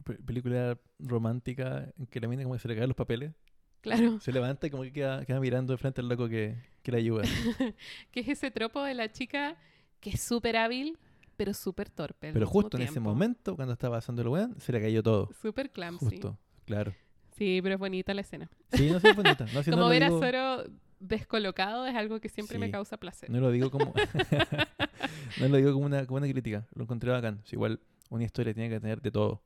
pe- película romántica en que la mina como que se le caen los papeles. Claro, Se levanta y como que queda, queda mirando de frente al loco que, que la ayuda. [LAUGHS] que es ese tropo de la chica que es súper hábil, pero súper torpe. al Pero mismo justo en ese momento, cuando estaba pasando el weón, se le cayó todo. Súper clumsy. Justo, claro. Sí, pero es bonita la escena. Sí, no sé, bonita. No, [LAUGHS] si no Como lo ver digo- a Zoro descolocado es algo que siempre me causa placer. No lo digo como. [LAUGHS] no lo digo como una, como una crítica. Lo encontré bacán. Igual una historia tiene que tener de todo.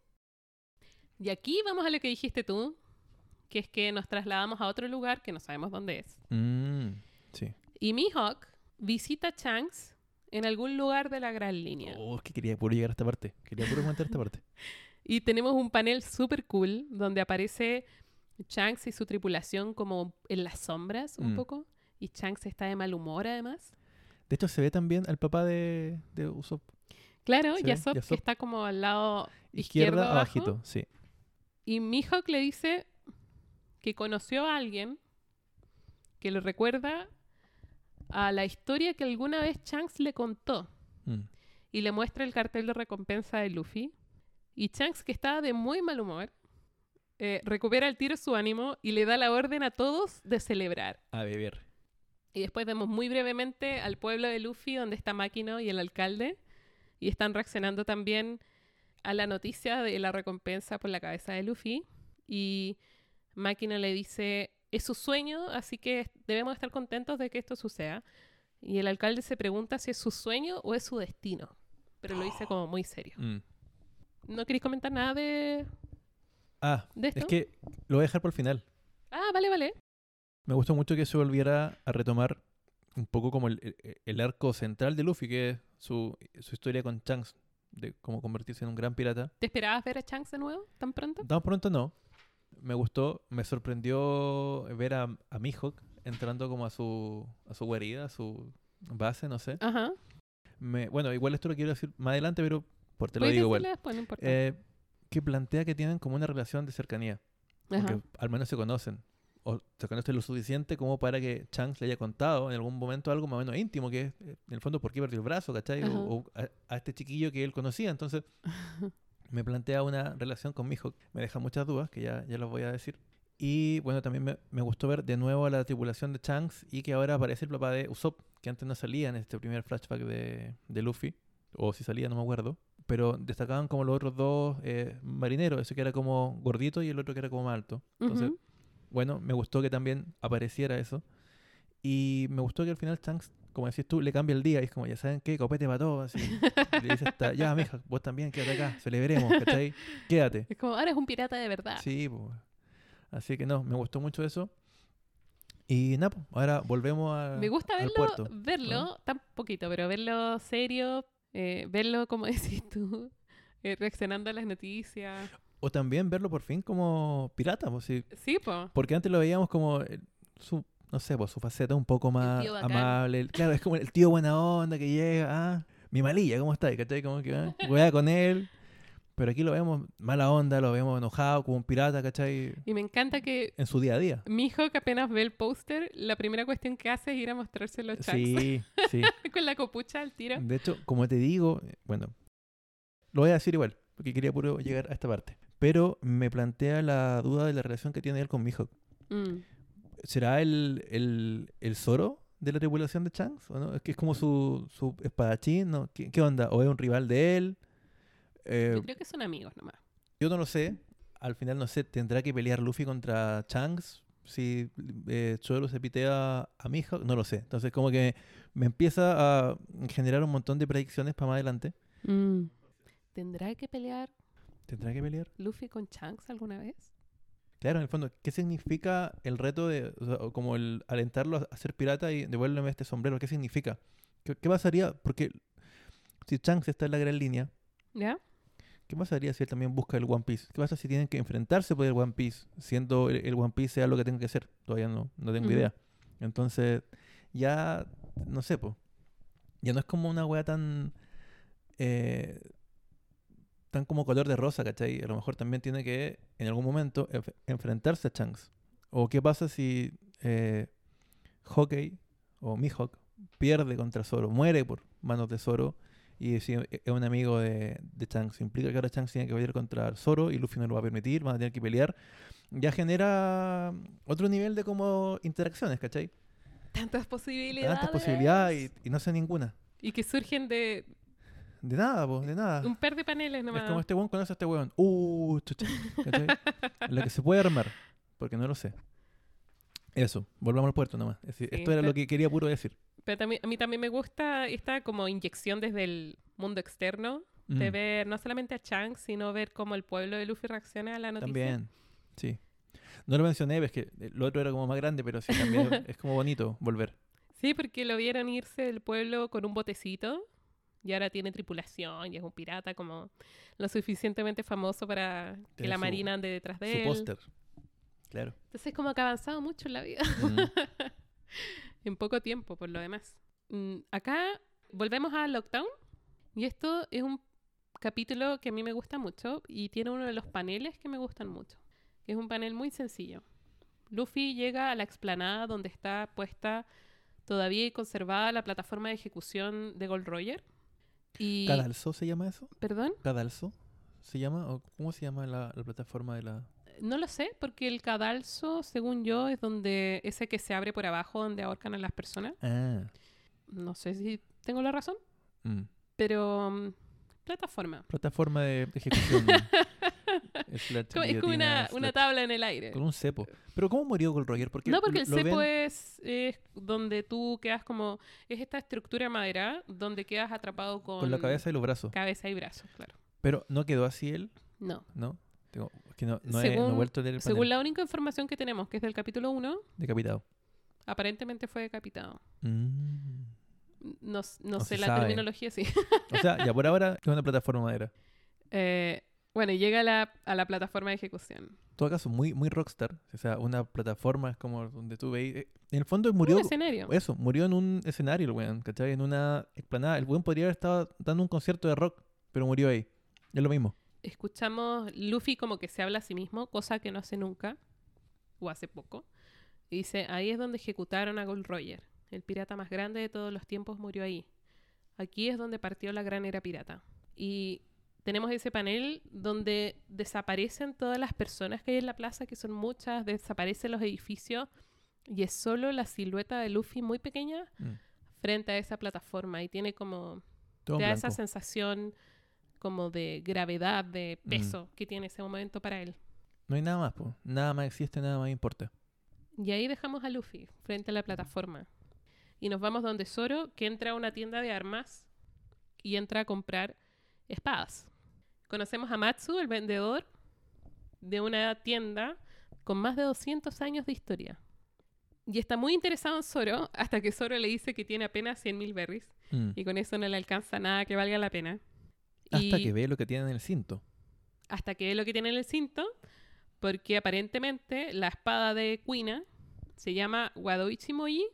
Y aquí vamos a lo que dijiste tú, que es que nos trasladamos a otro lugar que no sabemos dónde es. Mm, sí. Y Mihawk visita a Shanks en algún lugar de la gran línea. Oh, es que quería puro llegar a esta parte. Quería puro comentar esta parte. [LAUGHS] Y tenemos un panel súper cool donde aparece Shanks y su tripulación como en las sombras un Mm. poco. Y Shanks está de mal humor además. De hecho, se ve también al papá de, de Usopp. Claro, Yasop, que está como al lado izquierdo Izquierda, abajo. abajito. Sí. Y Mihawk le dice que conoció a alguien que le recuerda a la historia que alguna vez Shanks le contó. Mm. Y le muestra el cartel de recompensa de Luffy. Y Shanks, que estaba de muy mal humor, eh, recupera el tiro su ánimo y le da la orden a todos de celebrar. A beber. Y después vemos muy brevemente al pueblo de Luffy, donde está Máquina y el alcalde. Y están reaccionando también a la noticia de la recompensa por la cabeza de Luffy. Y Máquina le dice, es su sueño, así que debemos estar contentos de que esto suceda. Y el alcalde se pregunta si es su sueño o es su destino. Pero lo dice como muy serio. [GASPS] Mm. ¿No queréis comentar nada de, Ah, de esto? es que lo voy a dejar por el final. Ah, vale, vale. Me gustó mucho que se volviera a retomar un poco como el, el- el arco central de Luffy, que es su, su historia con Shanks, de cómo convertirse en un gran pirata. ¿Te esperabas ver a Shanks de nuevo tan pronto? Tan pronto no. Me gustó, me sorprendió ver a, a Mihawk entrando como a su, a su guarida, a su base, no sé. Ajá. Me, bueno, igual esto lo quiero decir más adelante, pero por te lo digo igual. después, no. Eh, que plantea que tienen como una relación de cercanía. Ajá. Porque al menos se conocen. O se conocen lo suficiente como para que Shanks le haya contado en algún momento algo más o menos íntimo, que es, en el fondo, por qué perdió el brazo, ¿cachai? O a, a este chiquillo que él conocía. Entonces, [LAUGHS] me plantea una relación con Mihawk. Me deja muchas dudas, que ya, ya las voy a decir. Y bueno, también me, me gustó ver de nuevo a la tripulación de Shanks y que ahora aparece el papá de Usopp, que antes no salía en este primer flashback de, de Luffy. O si salía, no me acuerdo. Pero destacaban como los otros dos eh, marineros, ese que era como gordito y el otro que era como más alto. Entonces, bueno, me gustó que también apareciera eso. Y me gustó que al final Shanks, como decís tú, le cambia el día. Y es como, ya saben qué, copete para todos. Así. Y le dice hasta, ya, mija, vos también, quédate acá, celebremos, ¿cachai? Quédate. Es como, ahora es un pirata de verdad. Sí, pues. Así que no, me gustó mucho eso. Y nada, pues, ahora volvemos a, Me gusta al verlo, puerto. verlo, tan poquito, pero verlo serio, eh, verlo, como [LAUGHS] decís tú, eh, reaccionando a las noticias. O también verlo por fin como pirata, pues sí. Sí, po. Porque antes lo veíamos como eh, su, no sé, pues su faceta un poco más amable. Claro, es como el tío buena onda que llega, ah, mi malilla, ¿cómo está? ¿Cachai? Como que ah, [LAUGHS] juega con él. Pero aquí lo vemos mala onda, lo vemos enojado, como un pirata, ¿cachai? Y me encanta que En su día a día. mi hijo que apenas ve el póster, la primera cuestión que hace es ir a mostrárselo a Chucks [LAUGHS] Sí, sí. [LAUGHS] con la copucha al tiro. De hecho, como te digo, bueno, lo voy a decir igual, porque quería puro llegar a esta parte. Pero me plantea la duda de la relación que tiene él con Mihawk. Mm. ¿Será el, el, el Zoro de la tripulación de Shanks? ¿O no? Es que es como su, su espadachín, ¿no? ¿Qué, qué onda? ¿O es un rival de él? Eh, Yo creo que son amigos nomás. yo no lo sé. Al final no sé, ¿tendrá que pelear Luffy contra Shanks? Si eh, Zoro se pitea a Mihawk, no lo sé. Entonces como que me empieza a generar un montón de predicciones para más adelante. Mm. ¿Tendrá que pelear ¿Tendrá que pelear? Luffy con Shanks alguna vez? Claro, en el fondo, ¿qué significa el reto de, o sea, como el alentarlo a- ser pirata y devuélveme este sombrero? ¿Qué significa? ¿Qué, qué pasaría? Porque si Shanks está en la gran línea, ¿Ya? ¿qué pasaría si él también busca el One Piece? ¿Qué pasa si tienen que enfrentarse por el One Piece, siendo el, el One Piece sea lo que tenga que ser? Todavía no, no tengo idea. Entonces, ya, no sé, pues. Ya no es como una wea tan. eh, tan como color de rosa, ¿cachai? A lo mejor también tiene que, en algún momento, enf- enfrentarse a Shanks. O qué pasa si eh, Hockey o Mihawk pierde contra Zoro, muere por manos de Zoro. Y si es un amigo de, de Shanks. Implica que ahora Shanks tiene que pelear contra Zoro y Luffy no lo va a permitir, van a tener que pelear. Ya genera otro nivel de como interacciones, ¿cachai? Tantas posibilidades. Tantas posibilidades y, y no sé ninguna. Y que surgen de De nada, pues, de nada. un par de paneles nomás. Es como este weón conoce a este weón. Uh, chucha. [LAUGHS] Lo que se puede armar, porque no lo sé. Eso, volvamos al puerto nomás. Es decir, Sí, esto era pe- lo que quería puro decir. Pero también, a mí también me gusta esta como inyección desde el mundo externo de Mm, ver no solamente a Chang, sino ver cómo el pueblo de Luffy reacciona a la noticia. También, sí. No lo mencioné, es que lo otro era como más grande, pero sí, también [LAUGHS] es como bonito volver. Sí, porque lo vieron irse del pueblo con un botecito y ahora tiene tripulación y es un pirata como lo suficientemente famoso para que Tiene la su- marina ande detrás de Su él. póster. Claro. Entonces como que ha avanzado mucho en la vida, Mm, [LAUGHS] en poco tiempo por lo demás. Mm, acá volvemos a Lockdown y esto es un capítulo que a mí me gusta mucho y tiene uno de los paneles que me gustan mucho. que Es un panel muy sencillo. Luffy llega a la explanada donde está puesta todavía y conservada la plataforma de ejecución de Gold Roger. Y, ¿Cadalso se llama eso? ¿Perdón? ¿Cadalso se llama? ¿O ¿Cómo se llama la, la plataforma de la...? No lo sé, porque el cadalso, según yo, es donde ese que se abre por abajo donde ahorcan a las personas. Ah. No sé si tengo la razón, mm. pero mm, plataforma. Plataforma de ejecución. [LAUGHS] [LAUGHS] es como una, tabla en el aire. Con un cepo. ¿Pero cómo murió Gold Roger? Porque No, porque el cepo ven- es, es donde tú quedas como... Es esta estructura de madera donde quedas atrapado con... con la cabeza y los brazos. cabeza y brazos, claro. Pero no quedó así él, No. ¿no? Tengo, es que no, no, he, no he Según- vuelto a leer el Según panel. la única información que tenemos, que es del capítulo 1, Decapitado. aparentemente fue decapitado. Mm. No, no No sé la sabe. terminología, sí. O sea, ya por ahora es una plataforma de madera. [LAUGHS] Eh, bueno, y llega a la, a la plataforma de ejecución. En todo caso, muy, muy rockstar. O sea, una plataforma es como donde tú veis... eh, En el fondo murió... Un escenario. Eso, murió en un escenario el weón, ¿cachai? En una explanada. El weón podría haber estado dando un concierto de rock, pero murió ahí. Es lo mismo. Escuchamos Luffy como que se habla a sí mismo, cosa que no hace nunca, o hace poco. Y dice, ahí es donde ejecutaron a Gold Roger. El pirata más grande de todos los tiempos murió ahí. Aquí es donde partió la gran era pirata. Y tenemos ese panel donde desaparecen todas las personas que hay en la plaza, que son muchas, desaparecen los edificios, y es solo la silueta de Luffy muy pequeña Mm. frente a esa plataforma. Y tiene como Todo te da esa sensación como de gravedad, de Mm. peso que tiene ese momento para él. No hay nada más, po. Nada más existe, nada más importa. Y ahí dejamos a Luffy frente a la plataforma. Y nos vamos donde Zoro, que entra a una tienda de armas y entra a comprar espadas. Conocemos a Matsu, el vendedor de una tienda con más de 200 años de historia. Y está muy interesado en Zoro hasta que Zoro le dice que tiene apenas 100.000 berries Mm. y con eso no le alcanza nada que valga la pena. Hasta Y- que ve lo que tiene en el cinto. hasta que ve lo que tiene en el cinto, porque aparentemente la espada de Kuina se llama Wadoichi Moji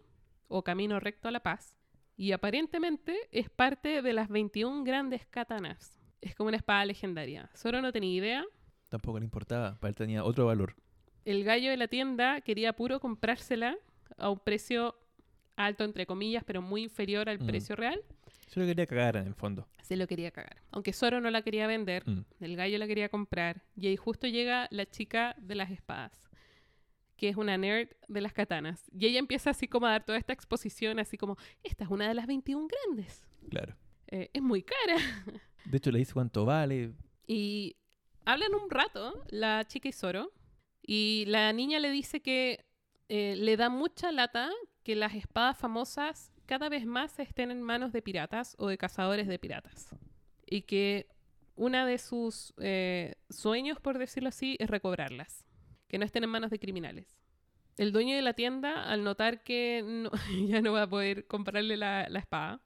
o Camino Recto a la Paz, y aparentemente es parte de las 21 grandes katanas. Es como una espada legendaria. Zoro no tenía idea. Tampoco le importaba. Para él tenía otro valor. El gallo de la tienda quería puro comprársela a un precio alto, entre comillas, pero muy inferior al Mm. precio real. Se lo quería cagar en el fondo. Se lo quería cagar. Aunque Zoro no la quería vender, Mm. El gallo la quería comprar. Y ahí justo llega la chica de las espadas, que es una nerd de las katanas. Y ella empieza así como a dar toda esta exposición, así como, esta es una de las 21 grandes. Claro. Eh, es muy cara. [LAUGHS] De hecho, le dice cuánto vale. Y hablan un rato, la chica y Zoro. Y la niña le dice que eh, le da mucha lata que las espadas famosas cada vez más estén en manos de piratas o de cazadores de piratas. Y que una de sus eh, sueños, por decirlo así, es recobrarlas. Que no estén en manos de criminales. El dueño de la tienda, al notar que [LAUGHS] ya no va a poder comprarle la, la espada,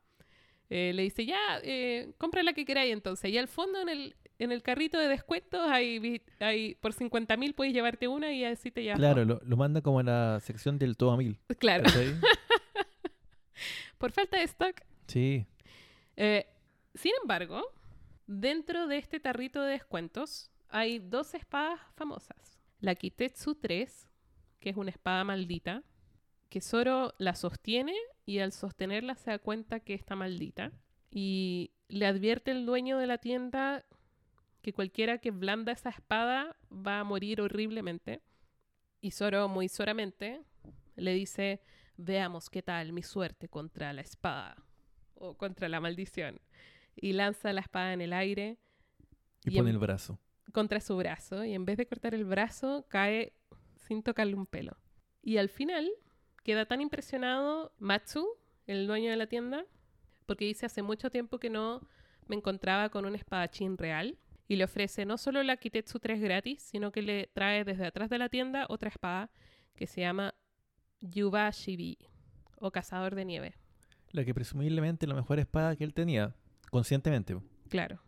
eh, le dice, ya, eh, compra la que queráis entonces. Y al fondo en el, en el carrito de descuentos hay, hay por 50 mil puedes llevarte una y así te llevas Claro, lo, lo manda como a la sección del todo a mil. Claro. [LAUGHS] Por falta de stock. sí. Eh, sin embargo, dentro de este tarrito de descuentos hay dos espadas famosas. La Kitetsu 3, que es una espada maldita, que Zoro la sostiene y al sostenerla se da cuenta que está maldita. Y le advierte el dueño de la tienda que cualquiera que blanda esa espada va a morir horriblemente. Y Zoro, muy soramente, le dice, veamos qué tal mi suerte contra la espada o contra la maldición. Y lanza la espada en el aire Y, Y pone en- el brazo. contra su brazo y en vez de cortar el brazo cae sin tocarle un pelo. Y al final queda tan impresionado Matsu, el dueño de la tienda, porque dice hace mucho tiempo que no me encontraba con un espadachín real y le ofrece no solo la Kitetsu 3 gratis, sino que le trae desde atrás de la tienda otra espada que se llama Yuba Shibi o Cazador de Nieve. La que presumiblemente la mejor espada que él tenía, conscientemente. Claro.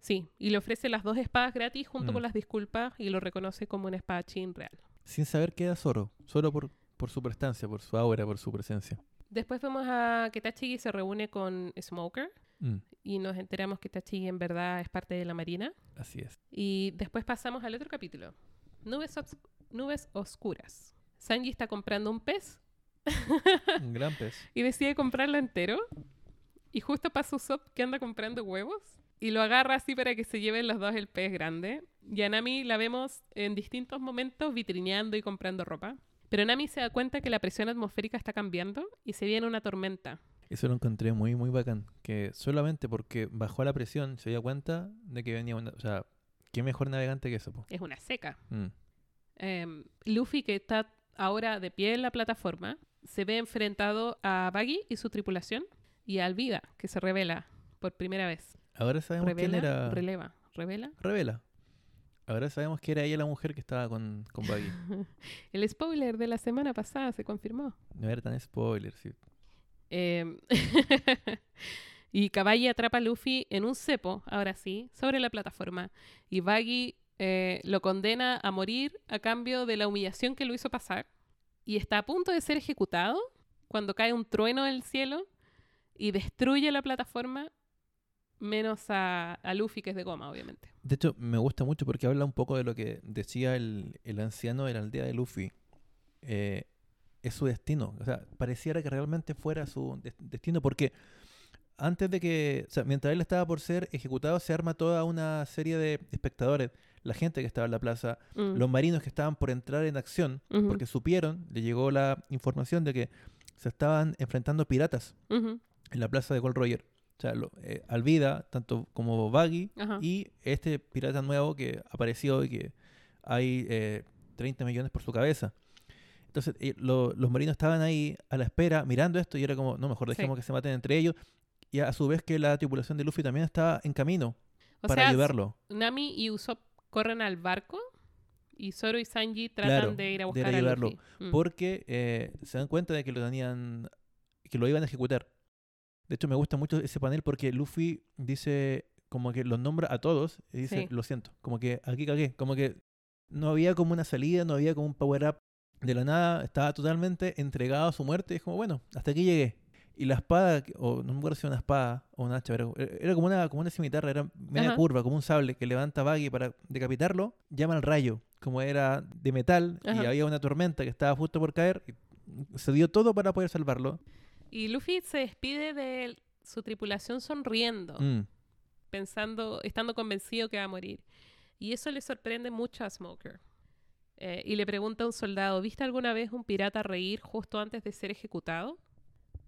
Sí, y le ofrece las dos espadas gratis junto Mm. con las disculpas y lo reconoce como un espadachín real. Sin saber que era Zoro. Solo por, por su prestancia, por su aura, por su presencia. Después vemos a que Tachigi se reúne con Smoker Mm, y nos enteramos que Tachigi en verdad es parte de la marina. así es. Y después pasamos al otro capítulo. Nubes, nubes oscuras. Sanji está comprando un pez Un gran pez. [LAUGHS] y decide comprarlo entero. Y justo pasa Usopp que anda comprando huevos y lo agarra así para que se lleven los dos el pez grande. Y a Nami la vemos en distintos momentos vitrineando y comprando ropa. Pero Nami se da cuenta que la presión atmosférica está cambiando y se viene una tormenta. Eso lo encontré muy, muy bacán. Que solamente porque bajó la presión se dio cuenta de que venía una... O sea, qué mejor navegante que eso. po. Es una seca. Mm. Em, Luffy, que está ahora de pie en la plataforma, se ve enfrentado a Baggy y su tripulación y a Alvida, que se revela por primera vez. Ahora sabemos quién era... releva, revela. Revela. Ahora sabemos que era ella la mujer que estaba con, con Baggy. [LAUGHS] El spoiler de la semana pasada se confirmó. No era tan spoiler, sí. Em, [LAUGHS] y Caballi atrapa a Luffy en un cepo, ahora sí, sobre la plataforma. Y Baggy eh, lo condena a morir a cambio de la humillación que lo hizo pasar. Y está a punto de ser ejecutado cuando cae un trueno del cielo y destruye la plataforma, menos a, a Luffy, que es de goma, obviamente. De hecho, me gusta mucho porque habla un poco de lo que decía el, el anciano de la aldea de Luffy. Eh, es su destino. O sea, pareciera que realmente fuera su des- destino porque antes de que, o sea, mientras él estaba por ser ejecutado, se arma toda una serie de espectadores, la gente que estaba en la plaza, Mm. los marinos que estaban por entrar en acción, porque supieron, le llegó la información de que se estaban enfrentando piratas en la plaza de Gold Roger. O sea, lo, eh, Alvida, tanto como Baggy, ajá. y este pirata nuevo que apareció y que hay eh, 30 millones por su cabeza. Entonces, eh, lo- los marinos estaban ahí a la espera, mirando esto, y era como, no, mejor Sí. dejemos que se maten entre ellos. Y a su vez que la tripulación de Luffy también estaba en camino O para sea, ayudarlo. Nami y Usopp corren al barco y Zoro y Sanji tratan Claro, de ir a de a buscar a ayudarlo, Luffy. Mm. Porque eh, se dan cuenta de que lo tenían, que lo iban a ejecutar. De hecho, me gusta mucho ese panel porque Luffy dice, como que los nombra a todos y dice, Sí. lo siento, como que aquí cagué, como que no había como una salida, no había como un power up de la nada, estaba totalmente entregado a su muerte y es como, bueno, hasta aquí llegué. Y la espada, o no me acuerdo si era una espada o un hacha, pero era, era como una, como una cimitarra, era media Ajá. curva, como un sable que levanta Baggy para decapitarlo, llama al rayo, como era de metal y había una tormenta que estaba justo por caer, y se dio todo para poder salvarlo. Y Luffy se despide de su tripulación sonriendo, Mm, pensando, estando convencido que va a morir. Y eso le sorprende mucho a Smoker. Eh, y le pregunta a un soldado, ¿viste alguna vez un pirata reír justo antes de ser ejecutado?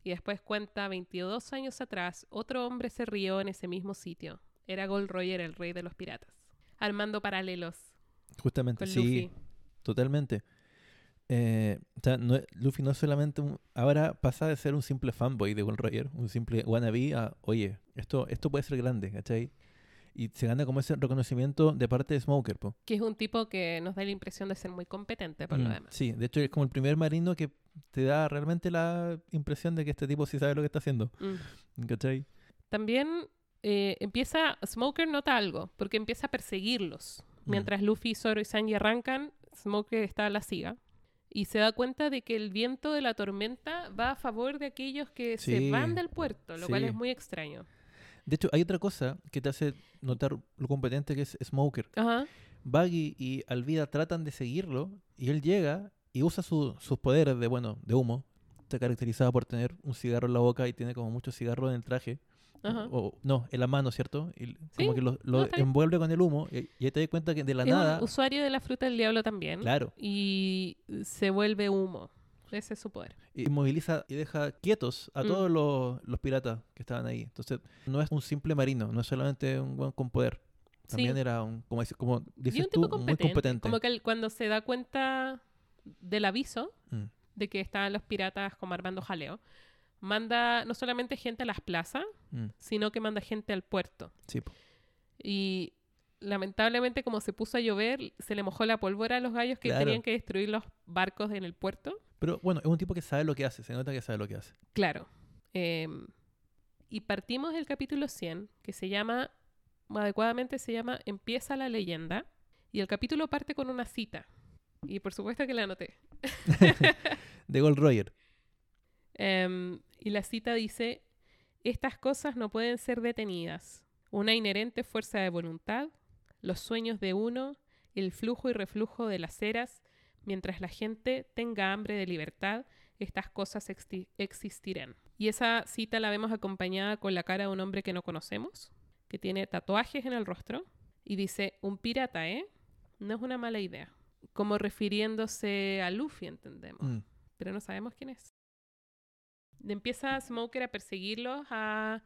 Y después cuenta, 22 años atrás, otro hombre se rió en ese mismo sitio. Era Gold Roger, el rey de los piratas. Armando paralelos justamente, sí, Luffy. totalmente. Eh, o sea, no- Luffy no es solamente un, ahora pasa de ser un simple fanboy de Gold Roger, un simple wannabe a, oye, esto, esto puede ser grande, ¿cachai? Y se gana como ese reconocimiento de parte de Smoker, po. Que es un tipo que nos da la impresión de ser muy competente, por lo Mm, demás. Sí, de hecho es como el primer marino que te da realmente la impresión de que este tipo sí sabe lo que está haciendo, Mm. ¿cachai? También eh, empieza, Smoker nota algo, porque empieza a perseguirlos. Mm. Mientras Luffy, Zoro y Sanji arrancan, Smoker está a la siga. Y se da cuenta de que el viento de la tormenta va a favor de aquellos que se van del puerto, lo cual es muy extraño. De hecho, hay otra cosa que te hace notar lo competente que es Smoker. Ajá. Baggy y Alvida tratan de seguirlo y él llega y usa su- sus poderes de, bueno, de humo. Está caracterizado por tener un cigarro en la boca y tiene como muchos cigarros en el traje. Ajá. O, no, en la mano, ¿cierto? Y como que lo, lo no, envuelve con el humo y, y ahí te das cuenta que de la es nada... un usuario de la fruta del diablo también. Claro. Y se vuelve humo. Ese es su poder. Y moviliza y deja quietos a Mm. todos los, los piratas que estaban ahí. Entonces, no es un simple marino, no es solamente un buen con poder. También sí. era un, como, dices- como Y dices un tú, muy competente. Como que él, cuando se da cuenta del aviso Mm. de que estaban los piratas como armando jaleo, manda no solamente gente a las plazas, Mm, sino que manda gente al puerto. sí, po. Y lamentablemente como se puso a llover, se le mojó la pólvora a los gallos que Claro. tenían que destruir los barcos en el puerto. Pero bueno, es un tipo que sabe lo que hace, se nota que sabe lo que hace. Claro. Em, y partimos del capítulo 100, que se llama, adecuadamente se llama Empieza la leyenda. Y el capítulo parte con una cita. Y por supuesto que la anoté. [LAUGHS] De Gold Roger. Em, y la cita dice, estas cosas no pueden ser detenidas. Una inherente fuerza de voluntad, los sueños de uno, el flujo y reflujo de las eras, mientras la gente tenga hambre de libertad, estas cosas existirán. Y esa cita la vemos acompañada con la cara de un hombre que no conocemos, que tiene tatuajes en el rostro, y dice, un pirata, ¿eh? No es una mala idea. Como refiriéndose a Luffy, entendemos Mm, pero no sabemos quién es. Empieza Smoker a perseguirlos a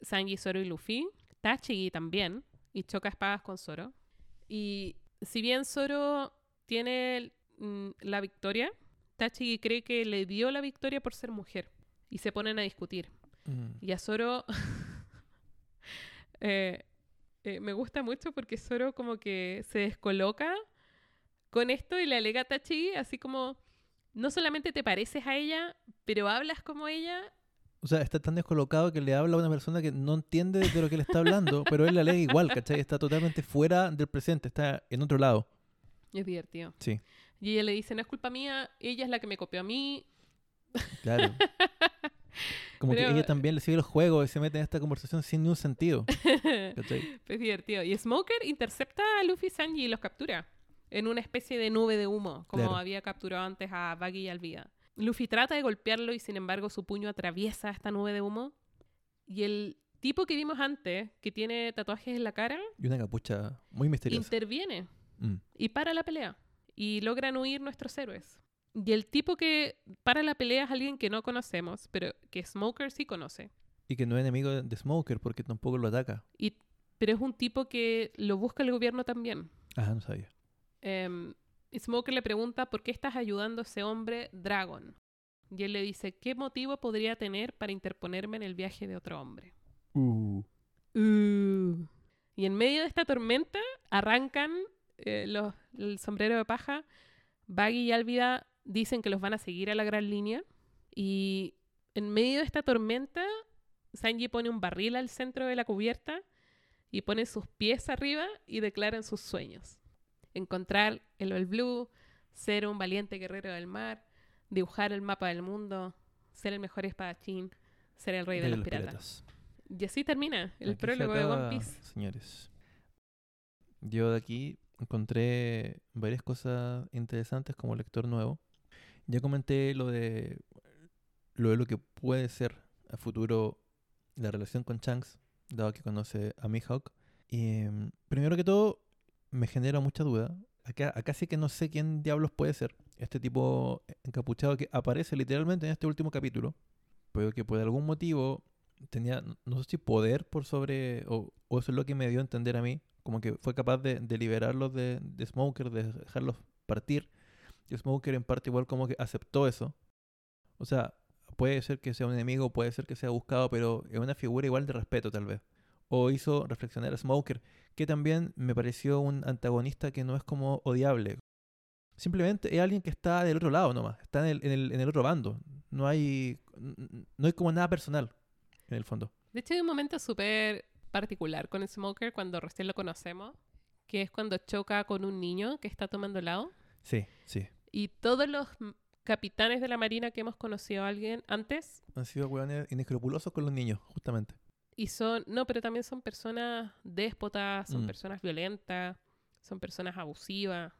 Sanji, Zoro y Luffy. Tachigi también. Y choca espadas con Zoro. Y si bien Zoro tiene mm, la victoria, Tachigi cree que le dio la victoria por ser mujer. Y se ponen a discutir. mm. Y a Zoro [LAUGHS] eh, eh, me gusta mucho porque Zoro como que se descoloca con esto y le alega a Tachigi así como, no solamente te pareces a ella, pero hablas como ella. O sea, está tan descolocado que le habla a una persona que no entiende de lo que le está hablando, [LAUGHS] pero él le alega igual, ¿cachai? Está totalmente fuera del presente, está en otro lado. Es divertido. Sí, Y ella le dice, no es culpa mía, ella es la que me copió a mí. claro. [LAUGHS] Como Pero- que ella también le sigue los juegos y se mete en esta conversación sin ningún sentido. [LAUGHS] ¿cachai? Es divertido. Y Smoker intercepta a Luffy y Sanji y los captura en una especie de nube de humo, como Claro. había capturado antes a Baggy y Alvida. Luffy trata de golpearlo y sin embargo su puño atraviesa esta nube de humo. Y el tipo que vimos antes, que tiene tatuajes en la cara, Y una capucha muy misteriosa. interviene Mm, y para la pelea. Y logran huir nuestros héroes. Y el tipo que para la pelea es alguien que no conocemos, pero que Smoker sí conoce. Y que no es enemigo de- Smoker porque tampoco lo ataca. Y, pero es un tipo que lo busca el gobierno también. Ah, no sabía. Em, y Smoker le pregunta por qué estás ayudando a ese hombre Dragon. Y él le dice, ¿qué motivo podría tener para interponerme en el viaje de otro hombre? Uh. Uh. Y en medio de esta tormenta arrancan eh, los, el sombrero de paja. Baggy y Álvida dicen que los van a seguir a la gran línea. Y en medio de esta tormenta, Sanji pone un barril al centro de la cubierta y pone sus pies arriba y declaran sus sueños. Encontrar el All Blue, ser un valiente guerrero del mar, dibujar el mapa del mundo, ser el mejor espadachín, ser el rey de, De los, los piratas. Y así termina el Aquí prólogo de One Piece. Señores. Yo de aquí encontré varias cosas interesantes como lector nuevo. Ya comenté lo de lo de lo que puede ser a futuro la relación con Shanks, dado que conoce a Mihawk. Y em, primero que todo, me genera mucha duda. Acá, acá sí que no sé quién diablos puede ser. Este tipo encapuchado que aparece literalmente en este último capítulo, pero que por algún motivo tenía, no- sé si poder por sobre, o, o eso es lo que me dio a entender a mí, como que fue capaz de, de liberarlos de, de Smoker, de dejarlos partir. Y Smoker en parte igual como que aceptó eso. O sea, puede ser que sea un enemigo, puede ser que sea buscado, pero es una figura igual de respeto tal vez. O hizo reflexionar a Smoker, que también me pareció un antagonista que no es como odiable. Simplemente es alguien que está del otro lado nomás, está en el, en el, en el otro bando. No hay, no hay como nada personal en el fondo. De hecho, hay un momento súper particular con Smoker cuando recién lo conocemos, que es cuando choca con un niño que está tomando helado. Sí, sí. Y todos los capitanes de la marina que hemos conocido a alguien antes, Han sido hueones inescrupulosos con los niños, justamente. Y son, no, pero también son personas déspotas, son Mm. personas violentas, son personas abusivas.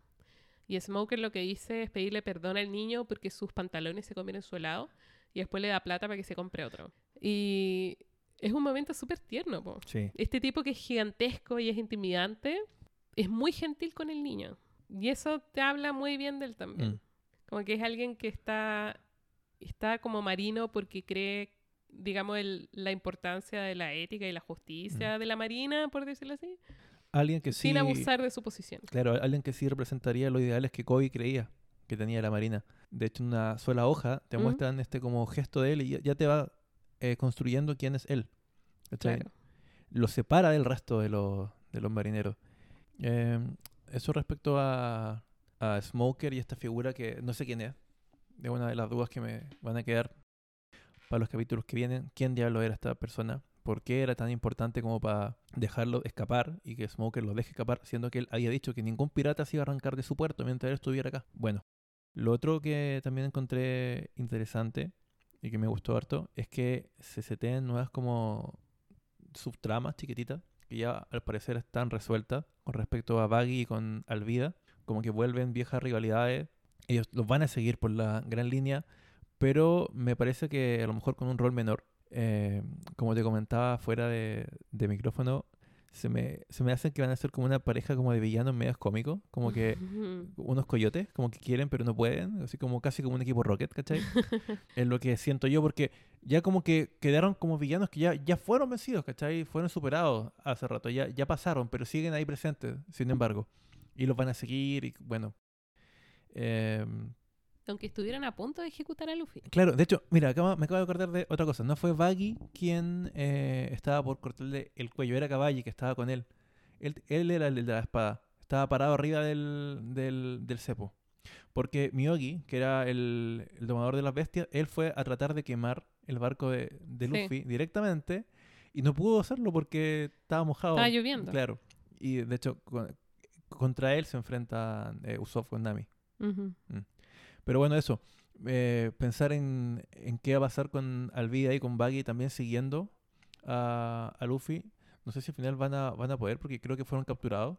Y Smoker lo que dice es pedirle perdón al niño porque sus pantalones se comieron su helado y después le da plata para que se compre otro. Y es un momento súper tierno, po. Sí. Este tipo que es gigantesco y es intimidante es muy gentil con el niño. Y eso te habla muy bien de él también. Mm. Como que es alguien que está, está como marino porque cree, digamos, el- la importancia de la ética y la justicia de la marina, por decirlo así, Alguien que sí. sin abusar de su posición. Claro, alguien que sí representaría los ideales que Kobe creía que tenía la Marina. De hecho, en una sola hoja te Ujú. muestran este como gesto de él y ya, te va eh, construyendo quién es él. Lo separa del resto de los, de los marineros. Eh, eso respecto a, a Smoker y esta figura que no sé quién es. Es una de las dudas que me van a quedar para los capítulos que vienen. ¿Quién diablo era esta persona? ¿Por qué era tan importante como para dejarlo escapar y que Smoker lo deje escapar, siendo que él había dicho que ningún pirata se iba a arrancar de su puerto mientras él estuviera acá? Bueno, lo otro que también encontré interesante y que me gustó harto es que se seteen nuevas como subtramas chiquititas que ya al parecer están resueltas con respecto a Baggy y con Alvida, como que vuelven viejas rivalidades. Ellos los van a seguir por la gran línea, pero me parece que a lo mejor con un rol menor. Eh, como te comentaba fuera de, de micrófono, se me, se me hace que van a ser como una pareja como de villanos medios cómicos, como que unos coyotes, como que quieren pero no pueden, así como casi como un equipo Rocket, ¿cachai? [LAUGHS] es lo que siento yo, porque ya como que quedaron como villanos que ya, ya fueron vencidos, ¿cachai? Fueron superados hace rato, ya, ya pasaron, pero siguen ahí presentes, sin embargo. Y los van a seguir y bueno. em, Aunque estuvieran a punto de ejecutar a Luffy. Claro, de hecho, mira, acabo- me acabo de acordar de otra cosa. No fue Baggy quien eh, estaba por cortarle el cuello, era Caballi que estaba con él. Él, él era el de la espada. Estaba parado arriba del, del, del cepo. Porque Miyogi, que era el, el domador de las bestias, él fue a tratar de quemar el barco de, de Sí. Luffy directamente y no pudo hacerlo porque estaba mojado. Estaba lloviendo. Claro. Y de hecho, con- contra él se enfrenta eh, Usopp con Nami. Ujú. Pero bueno, eso. eh, pensar en, en qué va a pasar con Alvida y con Baggy también siguiendo a, a Luffy. No sé si al final van a, van a poder porque creo que fueron capturados.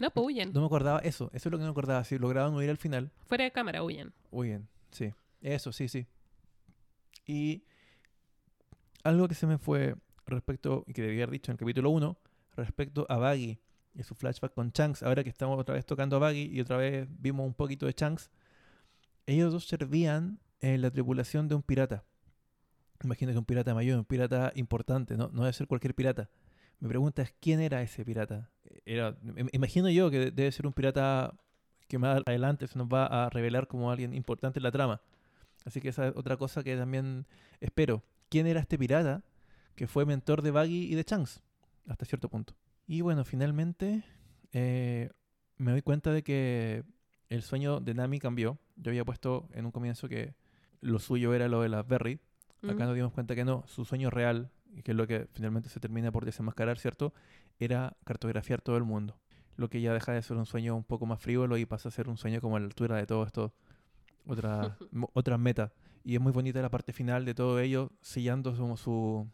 No, pues huyen. No me acordaba eso. Eso es lo que no me acordaba. Si lograban huir al final. Fuera de cámara huyen. Huyen. Sí. Eso, sí, sí. Y algo que se me fue respecto, y que debía haber dicho en el capítulo 1, respecto a Baggy y su flashback con Shanks. Ahora que estamos otra vez tocando a Baggy y otra vez vimos un poquito de Shanks. Ellos dos servían en la tripulación de un pirata. Imagino que un pirata mayor, un pirata importante, no, no debe ser cualquier pirata. Mi pregunta es, ¿quién era ese pirata? Era, im- imagino yo que debe ser un pirata que más adelante se nos va a revelar como alguien importante en la trama. Así que esa es otra cosa que también espero. ¿Quién era este pirata que fue mentor de Baggy y de Shanks? Hasta cierto punto. Y bueno, finalmente eh, me doy cuenta de que el sueño de Nami cambió. Yo había puesto en un comienzo que lo suyo era lo de las Berry. Acá Ujú. nos dimos cuenta que no, su sueño real, y que es lo que finalmente se termina por desenmascarar, ¿cierto? Era cartografiar todo el mundo. Lo que ya deja de ser un sueño un poco más frívolo y pasa a ser un sueño como a la altura de todo esto, otra, [LAUGHS] otras metas. Y es muy bonita la parte final de todo ello, sellando como su,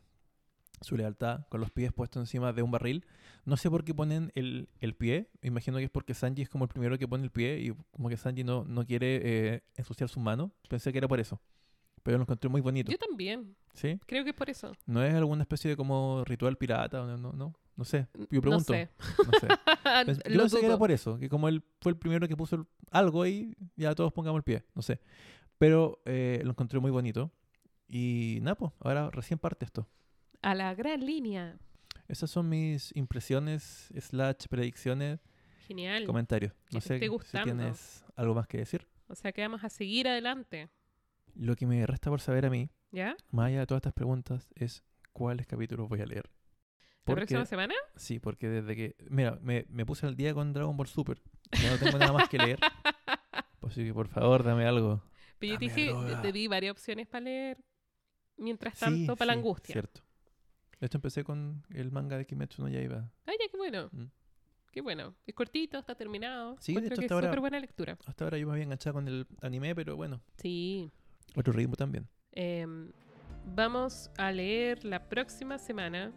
su lealtad con los pies puestos encima de un barril. No sé por qué ponen el, el pie, me imagino que es porque Sanji es como el primero que pone el pie y como que Sanji no, no quiere eh, ensuciar sus manos. Pensé que era por eso. Pero lo encontré muy bonito. Yo también. ¿Sí? Creo que es por eso. ¿No es alguna especie de como ritual pirata? No, no, no, no sé. Yo pregunto. No sé. No sé. [LAUGHS] Yo pensé que era por eso, que como él fue el primero que puso algo ahí, ya todos pongamos el pie, no sé. Pero eh, lo encontré muy bonito. Y nada, pues, ahora recién parte esto. A la gran línea. Esas son mis impresiones, slash predicciones, Genial. comentarios. No te sé esté si tienes algo más que decir. O sea que vamos a seguir adelante. Lo que me resta por saber a mí, ¿Ya? más allá de todas estas preguntas, es cuáles capítulos voy a leer. ¿La Porque- próxima semana? Sí, porque desde que. Mira, me, me puse al día con Dragon Ball Super. Ya no tengo nada más que leer. [LAUGHS] Así que por favor, dame algo. Pero yo te dije, te di varias opciones para leer. Mientras Sí, tanto, para la sí, angustia. Cierto. De hecho, empecé con el manga de Kimetsu no Yaiba. Ay, ya, qué bueno. Mm. Qué bueno. Es cortito, está terminado. Sí, de Encuentro hecho, que hasta es ahora- súper buena lectura. Hasta ahora yo me había enganchado con el anime, pero bueno, Sí. otro ritmo también. Em, vamos a leer la próxima semana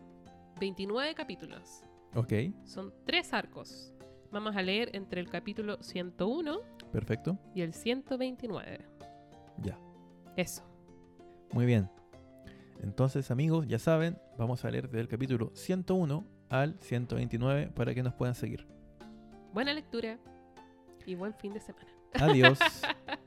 29 capítulos. Ok. Son tres arcos. Vamos a leer entre el capítulo 101 Perfecto. y el 129. Ya. Eso. Muy bien. Entonces, amigos, ya saben, vamos a leer del capítulo 101 al 129 para que nos puedan seguir. Buena lectura y buen fin de semana. Adiós. [LAUGHS]